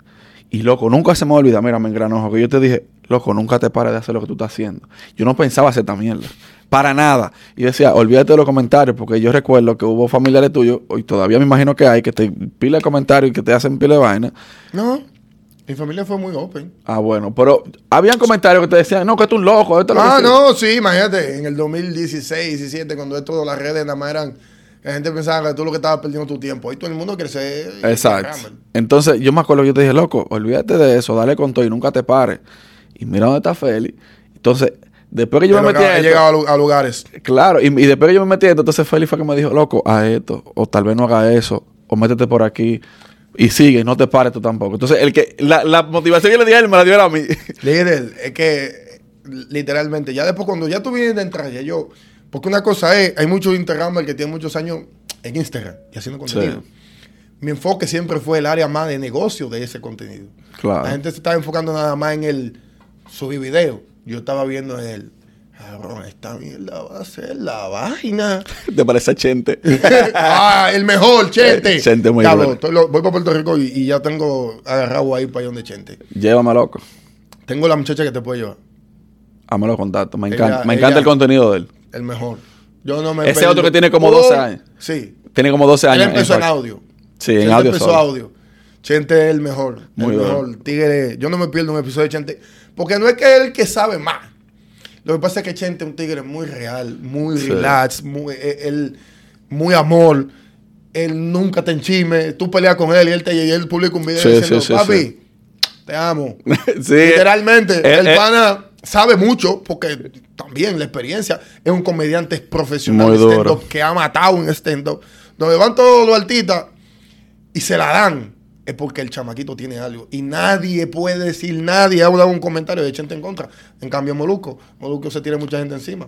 Y loco, nunca se me olvida, mira, me engranojo, que yo te dije, loco, nunca te pares de hacer lo que tú estás haciendo. Yo no pensaba hacer esta mierda. Para nada. Y decía, olvídate de los comentarios, porque yo recuerdo que hubo familiares tuyos, y todavía me imagino que hay, que te pila de comentarios y que te hacen pila de vaina.
No, mi familia fue muy open.
Ah, bueno, pero habían comentarios que te decían, no, que tú un loco, esto es lo
Ah,
que
no, sí, imagínate, en el 2016, 17, cuando esto, las redes nada más eran, la gente pensaba que tú lo que estabas perdiendo tu tiempo. Ahí todo el mundo quiere ser
Exacto. Entonces, yo me acuerdo que yo te dije, loco, olvídate de eso, dale con todo y nunca te pares. Y mira dónde está Feli. Entonces, después que yo
Pero
me metí
he llegado a, lu- a lugares.
Claro, y, y después que yo me metí entonces Feli fue que me dijo, loco, a esto, o tal vez no haga eso, o métete por aquí. Y sigue, no te pares tú tampoco. Entonces, el que, la, la motivación que le di a él me la dio él a mí.
Líder, es que literalmente, ya después cuando ya tú vienes de entrar, ya yo, porque una cosa es, hay muchos Instagramers que tienen muchos años en Instagram y haciendo contenido. Mi enfoque siempre fue el área más de negocio de ese contenido.
Claro.
La gente se estaba enfocando nada más en el subir video. Yo estaba viendo el, cabrón, esta mierda va a ser la vaina.
Te parece Chente.
ah, el mejor, Chente.
Chente muy
Diablo,
bueno.
voy para Puerto Rico y, y ya tengo agarrado ahí para donde Chente.
Llévame loco.
Tengo la muchacha que te puede llevar.
Hazme los contactos. Me
Ella-
encanta, me
ella-
encanta el contenido de él.
El mejor. Yo no me
Ese otro que tiene como 12
Oh,
años.
Sí.
Tiene como 12
Él
años.
empezó en audio.
Sí, en
Chente
audio
empezó
solo.
audio. Chente es el mejor.
Muy
el
bueno.
mejor. Tigre. Yo no me pierdo un episodio de Chente. Porque no es que él el que sabe más. Lo que pasa es que Chente es un tigre muy real, muy
Sí.
relax, muy, eh, él, muy amor. Él nunca te enchime. Tú peleas con él y él te y él publica un video
Sí,
diciendo,
sí, sí,
papi, te amo.
sí.
Literalmente,
Eh,
el
eh.
pana sabe mucho, porque también la experiencia es un comediante profesional de que ha matado en stand-up. Donde van todos los artistas y se la dan, es porque el chamaquito tiene algo. Y nadie puede decir, nadie ha dado un comentario de gente en contra. En cambio, Moluco, Moluco se tiene mucha gente encima.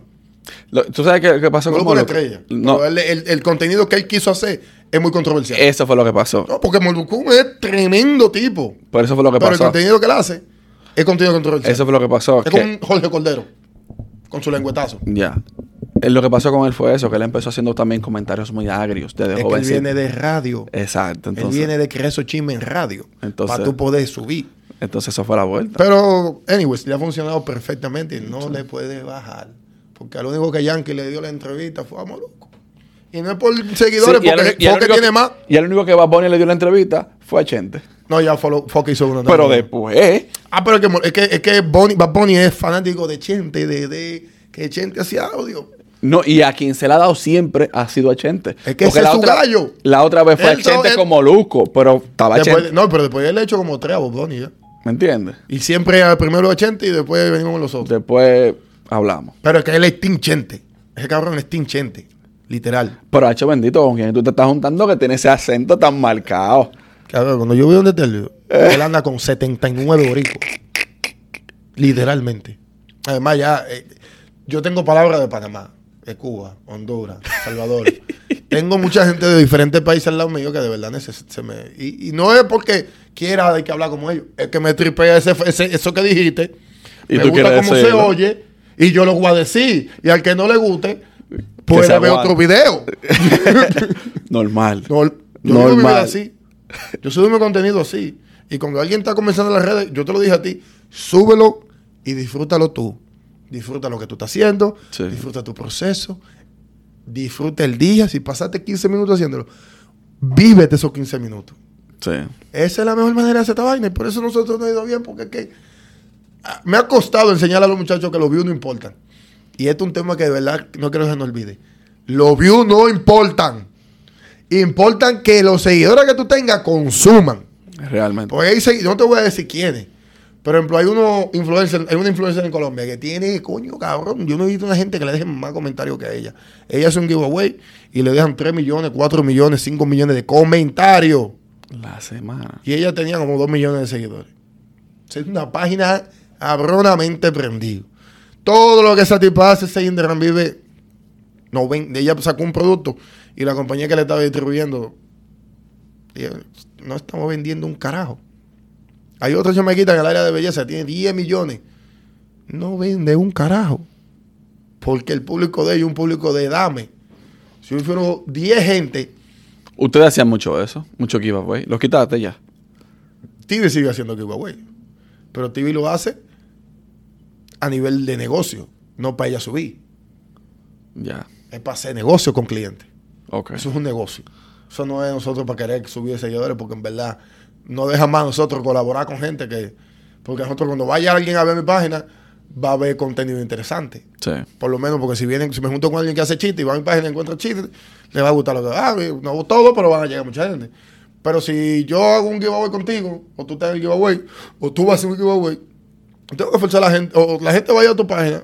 Lo- ¿Tú sabes qué, qué pasó con
Moluco? estrella.
No,
Pero él- el, el contenido que él quiso hacer es muy controversial.
eso fue lo que pasó.
no, porque Moluco es tremendo tipo.
Por eso fue lo que
Pero el
pasó.
contenido que él hace es contenido controversial.
Eso fue lo que pasó.
Es
que-
como un Jorge Cordero. Con su lengüetazo.
Ya. Lo que pasó con él fue eso, que él empezó haciendo también comentarios muy agrios desde
Es que él viene de radio.
Exacto,
él
entonces,
viene de crear esos chismes en radio.
Entonces-
para tú poder subir.
entonces eso fue la vuelta.
Pero, anyways, le ha funcionado perfectamente no le puede bajar. Porque al único que Yankee le dio la entrevista fue a Moluco. Y no es por seguidores,
Sí,
porque
único
tiene
que-
más.
Y el único que Bad Bunny le dio la entrevista fue a Chente.
No, ya Folo- Foque hizo uno.
Pero
también.
después,
Ah, pero es que, Mo- es que, es que Bonnie- Bad Bunny es fanático de Chente, de, de que Chente hacía audio.
No, y a quien se le ha dado siempre ha sido a Chente.
Es que
Porque
ese
la
es su
otra,
gallo.
La otra vez fue
Él
a Chente como Luco, pero estaba
Después-
Chente.
no, pero después él le ha hecho como tres a Bad Bunny ya.
¿Me entiendes?
Y siempre primero a Chente y después venimos los otros.
Después hablamos.
Pero es que él es Team Chente. Ese cabrón es Team Chente. Literal.
Pero hecho bendito, con quien tú te estás juntando que tiene ese acento tan marcado.
Cabrón, cuando yo veo donde te él anda con 79 boricos. Literalmente. Además, ya, eh, yo tengo palabras de Panamá, de Cuba, Honduras, Salvador. tengo mucha gente de diferentes países al lado mío que de verdad se me. Y, y no es porque quiera de que hablar como ellos, es que me tripea ese, ese- eso que dijiste.
Y
me
tú
gusta cómo se oye y yo lo voy a decir. Y al que no le guste, puede ver otro video.
Normal.
No, yo vivo
Normal.
así. Yo subo mi contenido así. Y cuando alguien está comenzando en las redes, yo te lo dije a ti, súbelo y disfrútalo tú. Disfruta lo que tú estás haciendo,
Sí.
disfruta tu proceso, disfruta el día. Si pasaste 15 minutos haciéndolo, vívete esos 15 minutos.
Sí.
Esa es la mejor manera de hacer esta vaina. Y por eso nosotros nos ha ido bien, porque es que ah, me ha costado enseñarle a los muchachos que los views no importan. Y esto es un tema que de verdad no quiero que se nos olvide. Los views no importan. Importan que los seguidores que tú tengas consuman.
Realmente.
Porque ahí se- no te voy a decir quiénes. Por ejemplo, hay uno influencer, hay una influencer en Colombia que tiene, coño, cabrón. Yo no he visto una gente que le deje más comentarios que a ella. Ella hace un giveaway y le dejan 3 millones, 4 millones, 5 millones de comentarios.
La semana.
Y ella tenía como 2 millones de seguidores. Es una página abronamente prendida. Todo lo que esa tipa hace, ese Instagram vive. No ven, ella sacó un producto y la compañía que le estaba distribuyendo. no estamos vendiendo un carajo. Hay otra chamaquita en el área de belleza, tiene 10 millones. No vende un carajo. Porque el público de ella es un público de dame. Si yo fuera 10 gente,
Ustedes hacían mucho eso, mucho giveaway. Lo quitaste ya.
TV sigue haciendo giveaway. Pero TV lo hace a nivel de negocio, no para ella subir.
Ya.
Es para hacer negocio con clientes. Eso es un negocio. Eso no es nosotros para querer subir seguidores, porque en verdad no deja más nosotros colaborar con gente que. Porque nosotros, cuando vaya alguien a ver mi página, va a ver contenido interesante.
Sí.
Por lo menos, porque si vienen, si me junto con alguien que hace chistes y va a mi página y encuentra chistes, le va a gustar lo que ah, no todo, pero van a llegar mucha gente. Pero si yo hago un giveaway contigo, o tú te haces el giveaway, o tú vas a hacer un giveaway, tengo que forzar a la gente, o la gente vaya a tu página,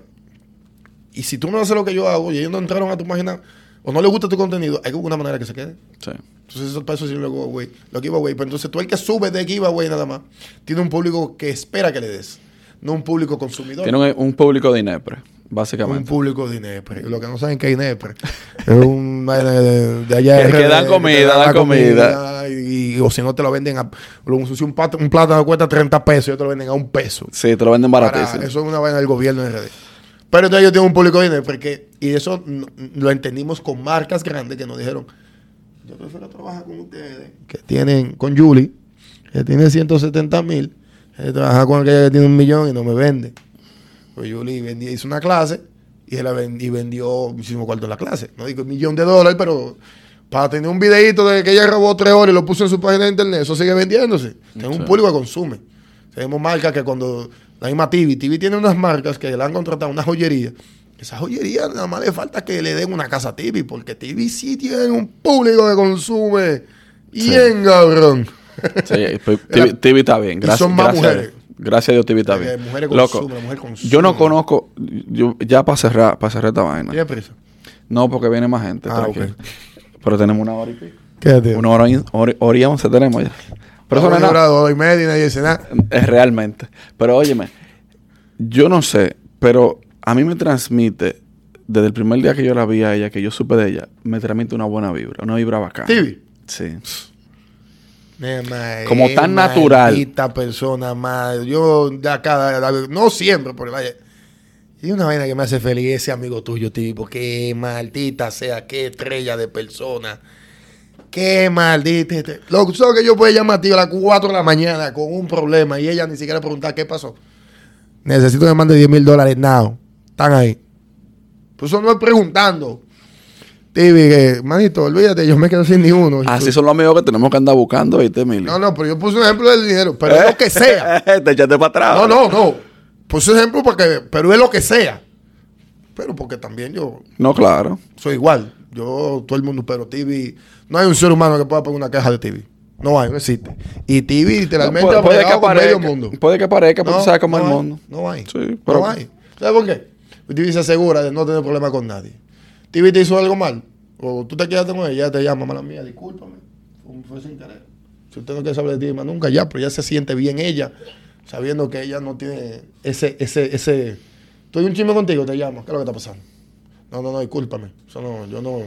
y si tú no haces lo que yo hago, y ellos no entraron a tu página, o no le gusta tu contenido, hay que buscar una manera que se quede.
Sí.
Entonces, eso para eso sirve giveaway. Los giveaway. Pero entonces, tú el que sube de giveaway nada más, tiene un público que espera que le des, no un público consumidor.
Tiene un, un público de INEPRE,
un
básicamente.
público de INEPRE. Lo que no saben que es INEPRE es un de, de allá
Que- que dan comida, dan comida.
Y, y- o si no te lo venden a. un, un plátano cuesta 30 pesos, ellos te lo venden a un peso.
Sí, te lo venden baratísimo.
eso es una vaina del gobierno de RD. Pero entonces ellos tienen un público de INEPRE que, y eso lo entendimos con marcas grandes que nos dijeron. Yo prefiero trabajar con ustedes. Que tienen, con Julie, que tiene 170 mil. Trabajar con aquella que tiene un millón y no me vende. Pues Julie vendía, hizo una clase y, él la ven- y vendió muchísimo cuarto en la clase. No digo un millón de dólares, pero para tener un videito de que ella robó tres horas y lo puso en su página de internet, eso sigue vendiéndose. Tengo
Sí.
un público que consume. Tenemos marcas que cuando la misma TV, TV tiene unas marcas que le han contratado una joyería. Esa joyería nada más le falta que le den una casa a TV, porque TV sí tiene un público que consume. Bien, cabrón.
Sí, pues, TV, TV está bien.
Y
Gracias,
son más
gracias,
mujeres.
gracias a Dios, TV está
Porque
bien.
mujeres
Loco,
consumen, la mujer consume.
yo no conozco, yo, ya para cerrar, para cerrar esta vaina.
¿Tiene prisa?
No, porque viene más gente.
Ah.
Pero tenemos una hora y pico.
Quédate.
Una hora y, hora, hora y once tenemos ya. Pero eso no es nada.
dos y media y nadie dice nada.
Es realmente. Pero óyeme, yo no sé, pero a mí me transmite, desde el primer día que yo la vi a ella, que yo supe de ella, me transmite una buena vibra, una vibra bacana.
TV.
Sí.
Nena,
Como tan natural.
Maldita persona más. Yo de acá, no siempre, porque vaya. Y una vaina que me hace feliz ese amigo tuyo. Qué maldita sea, qué estrella de persona. Qué maldita. Loco, tú sabes que yo puedo llamar a ti a las 4 de la mañana con un problema y ella ni siquiera preguntar qué pasó. Necesito que me mande 10 mil dólares now. Están ahí. Pues eso no es preguntando. Tibi, que, manito, olvídate, yo me quedo sin ni uno.
Así son los amigos que tenemos que andar buscando, ¿viste, Emilio?
No, no, pero yo puse un ejemplo del dinero, pero es lo que sea.
Te echaste para atrás.
No, no, no. Puse un ejemplo porque, pero es lo que sea. Pero porque también yo
No, claro.
soy igual. Yo, todo el mundo, pero TV, no hay un ser humano que pueda poner una caja de TV. No hay, no existe. Y TV literalmente
puede, que
bregado con
aparezca,
medio mundo.
puede que aparezca, pero tú sabes cómo es el mundo.
No hay.
Sí, pero-
No hay. ¿Sabes por qué? TV se asegura de no tener problema con nadie. TV te hizo algo mal. O tú te quedaste con ella, te llama, mala mía, discúlpame. Fue, fue sin querer. Si usted no quiere saber de ti más nunca, ya, pero ya se siente bien ella, sabiendo que ella no tiene ese, ese, ese. Estoy un chisme contigo, te llamo. ¿Qué es lo que está pasando? No, no, no, discúlpame. Eso no, yo no.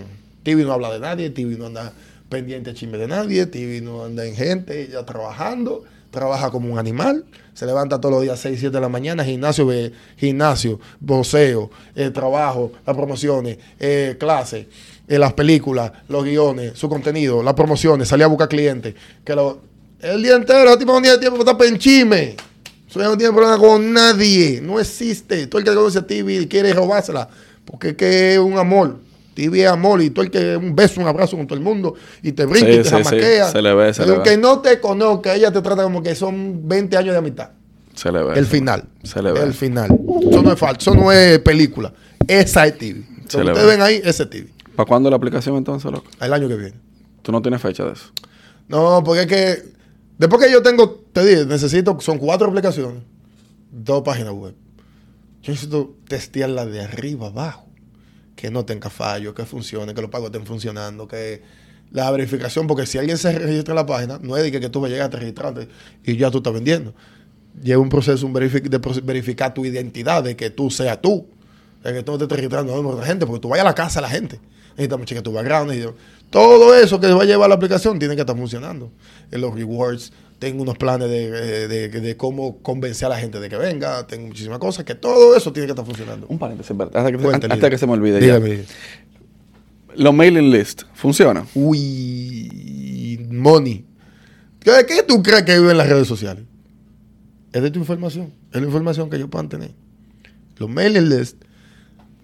TV no habla de nadie, TV no anda pendiente de chisme de nadie, TV no anda en gente, ella trabajando, trabaja como un animal, se levanta todos los días 6, 7 de la mañana, gimnasio, ve- gimnasio, voceo, eh, trabajo, las promociones, eh, clases, eh, las películas, los guiones, su contenido, las promociones, salir a buscar clientes, que lo, el día entero, el tipo no tiene tiempo para estar penchime. Eso ya no tiene problema con nadie. No existe. Todo el que conoce a TV quiere robársela. Porque es que es un amor. TV es amor. Y todo el que un beso, un abrazo con todo el mundo. Y te brinca
Sí,
y te
sí. Se le ve, se
Y
le ve.
no te conozca, ella te trata como que son 20 años de amistad.
Se le ve.
El final.
Se le ve.
El final. Eso no es falso. Eso no es película. Esa es TV.
Se
Lo ustedes
ve.
ven ahí, ese es TV.
¿Para cuándo la aplicación entonces, loco?
El año que viene.
Tú no tienes fecha de eso.
No, porque es que después que yo tengo, te dije, necesito, son cuatro aplicaciones, dos páginas web. Yo necesito testearla de arriba abajo, que no tenga fallos, que funcione, que los pagos estén funcionando, que la verificación, porque si alguien se registra en la página, no es de que, que tú vas a llegar a registrarte y ya tú estás vendiendo. Lleva un proceso un de verificar tu identidad, de que tú seas tú, de que tú no te estés registrando a otra gente, porque tú vayas a la casa de la gente. Necesitamos chequear tu background. necesitamos- Todo eso que va a llevar la aplicación tiene que estar funcionando. En los rewards, tengo unos planes de, eh, de- de- de cómo convencer a la gente de que venga, tengo muchísimas cosas, que todo eso tiene que estar funcionando.
Un paréntesis, hasta que,
Cuéntale.
hasta que se me olvide ya.
Dígame.
Los mailing list, ¿funcionan?
Uy, money. ¿Qué, qué tú crees que vive en las redes sociales? Es de tu información. Es la información que ellos puedan tener. Los mailing list,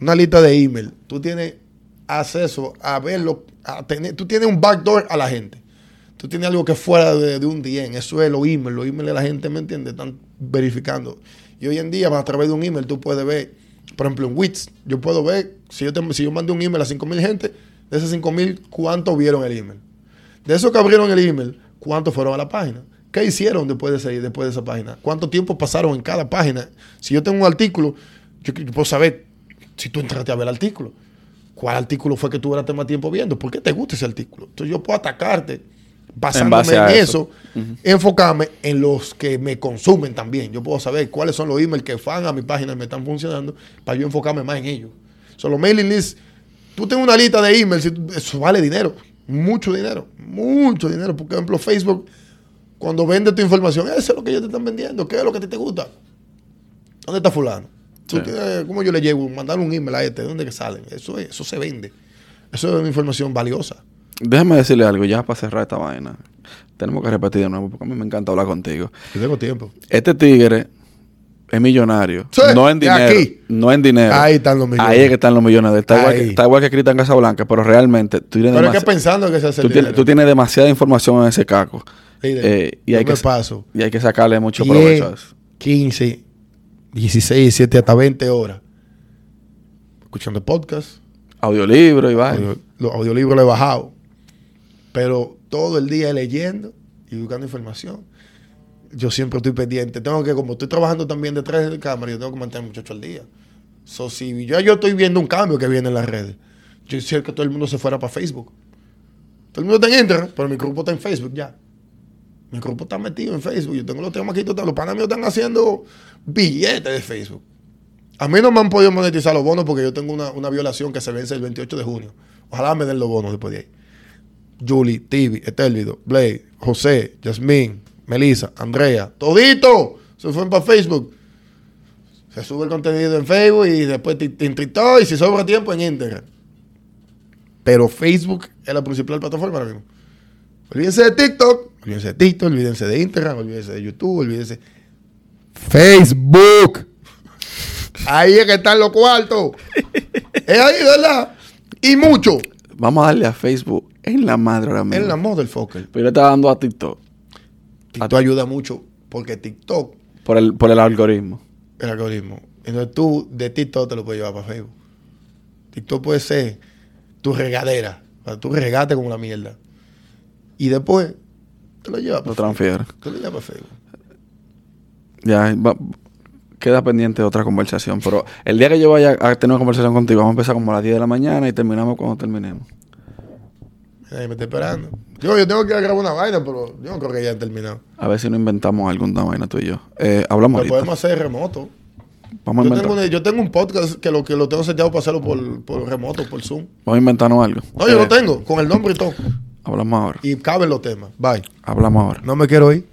una lista de email. Tú tienes acceso a verlo, a tener, tú tienes un backdoor a la gente. Tú tienes algo que es fuera de, de un DM. Eso es los emails. Los emails de la gente, ¿me entiendes? Están verificando. Y hoy en día, a través de un email, tú puedes ver, por ejemplo, en Wix, yo puedo ver, si yo, si yo mandé un email a 5.000 gente, de esos 5.000, ¿cuántos vieron el email? De esos que abrieron el email, ¿cuántos fueron a la página? ¿Qué hicieron después de, ese- después de esa página? ¿Cuánto tiempo pasaron en cada página? Si yo tengo un artículo, yo, yo puedo saber si tú entraste a ver el artículo. Cuál artículo fue que tú duraste más tiempo viendo, por qué te gusta ese artículo. Entonces yo puedo atacarte basándome en, eso, enfocarme en los que me consumen también. Yo puedo saber cuáles son los emails que fan a mi página y me están funcionando para yo enfocarme más en ellos. Son los mailing lists. Tú tienes una lista de emails eso vale dinero, mucho dinero, mucho dinero. Por ejemplo, Facebook, cuando vende tu información, eso es lo que ellos te están vendiendo, ¿qué es lo que a ti te gusta? ¿Dónde está fulano? ¿Tú
Sí.
qué- ¿Cómo yo le llevo? Mandar un email a este, ¿de dónde que salen? Eso, es- eso se vende. Eso es una información valiosa.
Déjame decirle algo ya para cerrar esta vaina. Tenemos que repetir de nuevo porque a mí me encanta hablar contigo.
Yo tengo tiempo.
Este tigre es millonario.
Sí,
no en dinero.
aquí.
No en dinero.
Ahí están los millones.
Ahí es que están los millones. Está, igual que, está igual que Cristian Casablanca, pero realmente tú tienes,
Pero es que pensando que se hace
tú,
el
tienes, tú tienes demasiada información en ese caco. Eh, y, hay
me
que,
paso
y hay que sacarle mucho
10,
provecho a eso.
15, 16, 17, hasta 20 horas escuchando podcast.
Audiolibro y vaina.
Audio- los audiolibros los he bajado. Pero todo el día leyendo y buscando información. Yo siempre estoy pendiente. Tengo que, como estoy trabajando también detrás de cámara, yo tengo que mantener muchacho al día. So, si yo, yo estoy viendo un cambio que viene en las redes, yo quisiera que todo el mundo se fuera para Facebook. Todo el mundo está en Instagram, pero mi grupo está en Facebook ya. Mi grupo está metido en Facebook. Yo tengo los temas aquí, los panas míos están haciendo billetes de Facebook. A mí no me han podido monetizar los bonos porque yo tengo una, una violación que se vence el 28 de junio. Ojalá me den los bonos después de ahí. Julie, Tibi, Etelvido, Blade, José, Yasmín, Melissa, Andrea, todito se fueron para Facebook. Se sube el contenido en Facebook y después ti- en TikTok y si sobra tiempo en Instagram. Pero Facebook es la principal plataforma ahora mismo. Olvídense de TikTok, olvídense de TikTok, olvídense de Instagram, olvídense de YouTube, olvídense. Facebook. Ahí es que están los cuartos. es ahí, ¿verdad? Y mucho.
Vamos a darle a Facebook en la madre ahora mismo.
En la motherfucker.
Pero yo le estaba dando a TikTok.
TikTok ayuda mucho porque TikTok,
Por el, por el algoritmo.
el algoritmo. Entonces tú de TikTok te lo puedes llevar para Facebook. TikTok puede ser tu regadera. Para tú regate como la mierda. Y después te lo llevas
Lo
Facebook. Te lo llevas para Facebook.
Ya, va- queda pendiente otra conversación. Pero el día que yo vaya a tener una conversación contigo, vamos a empezar como a las 10 de la mañana y terminamos cuando terminemos.
Ahí me está esperando. Yo, yo tengo que grabar una vaina, pero yo no creo que ya han terminado.
A ver si no inventamos alguna vaina tú y yo. Eh, hablamos
Lo podemos hacer remoto.
Vamos a,
Yo tengo, una- yo tengo un podcast que lo que lo tengo seteado para hacerlo por, por remoto, por Zoom.
vamos a inventarnos algo.
No, yo
Eh,
lo tengo, con el nombre y todo.
Hablamos ahora.
Y caben los temas. Bye.
Hablamos ahora.
No me quiero ir.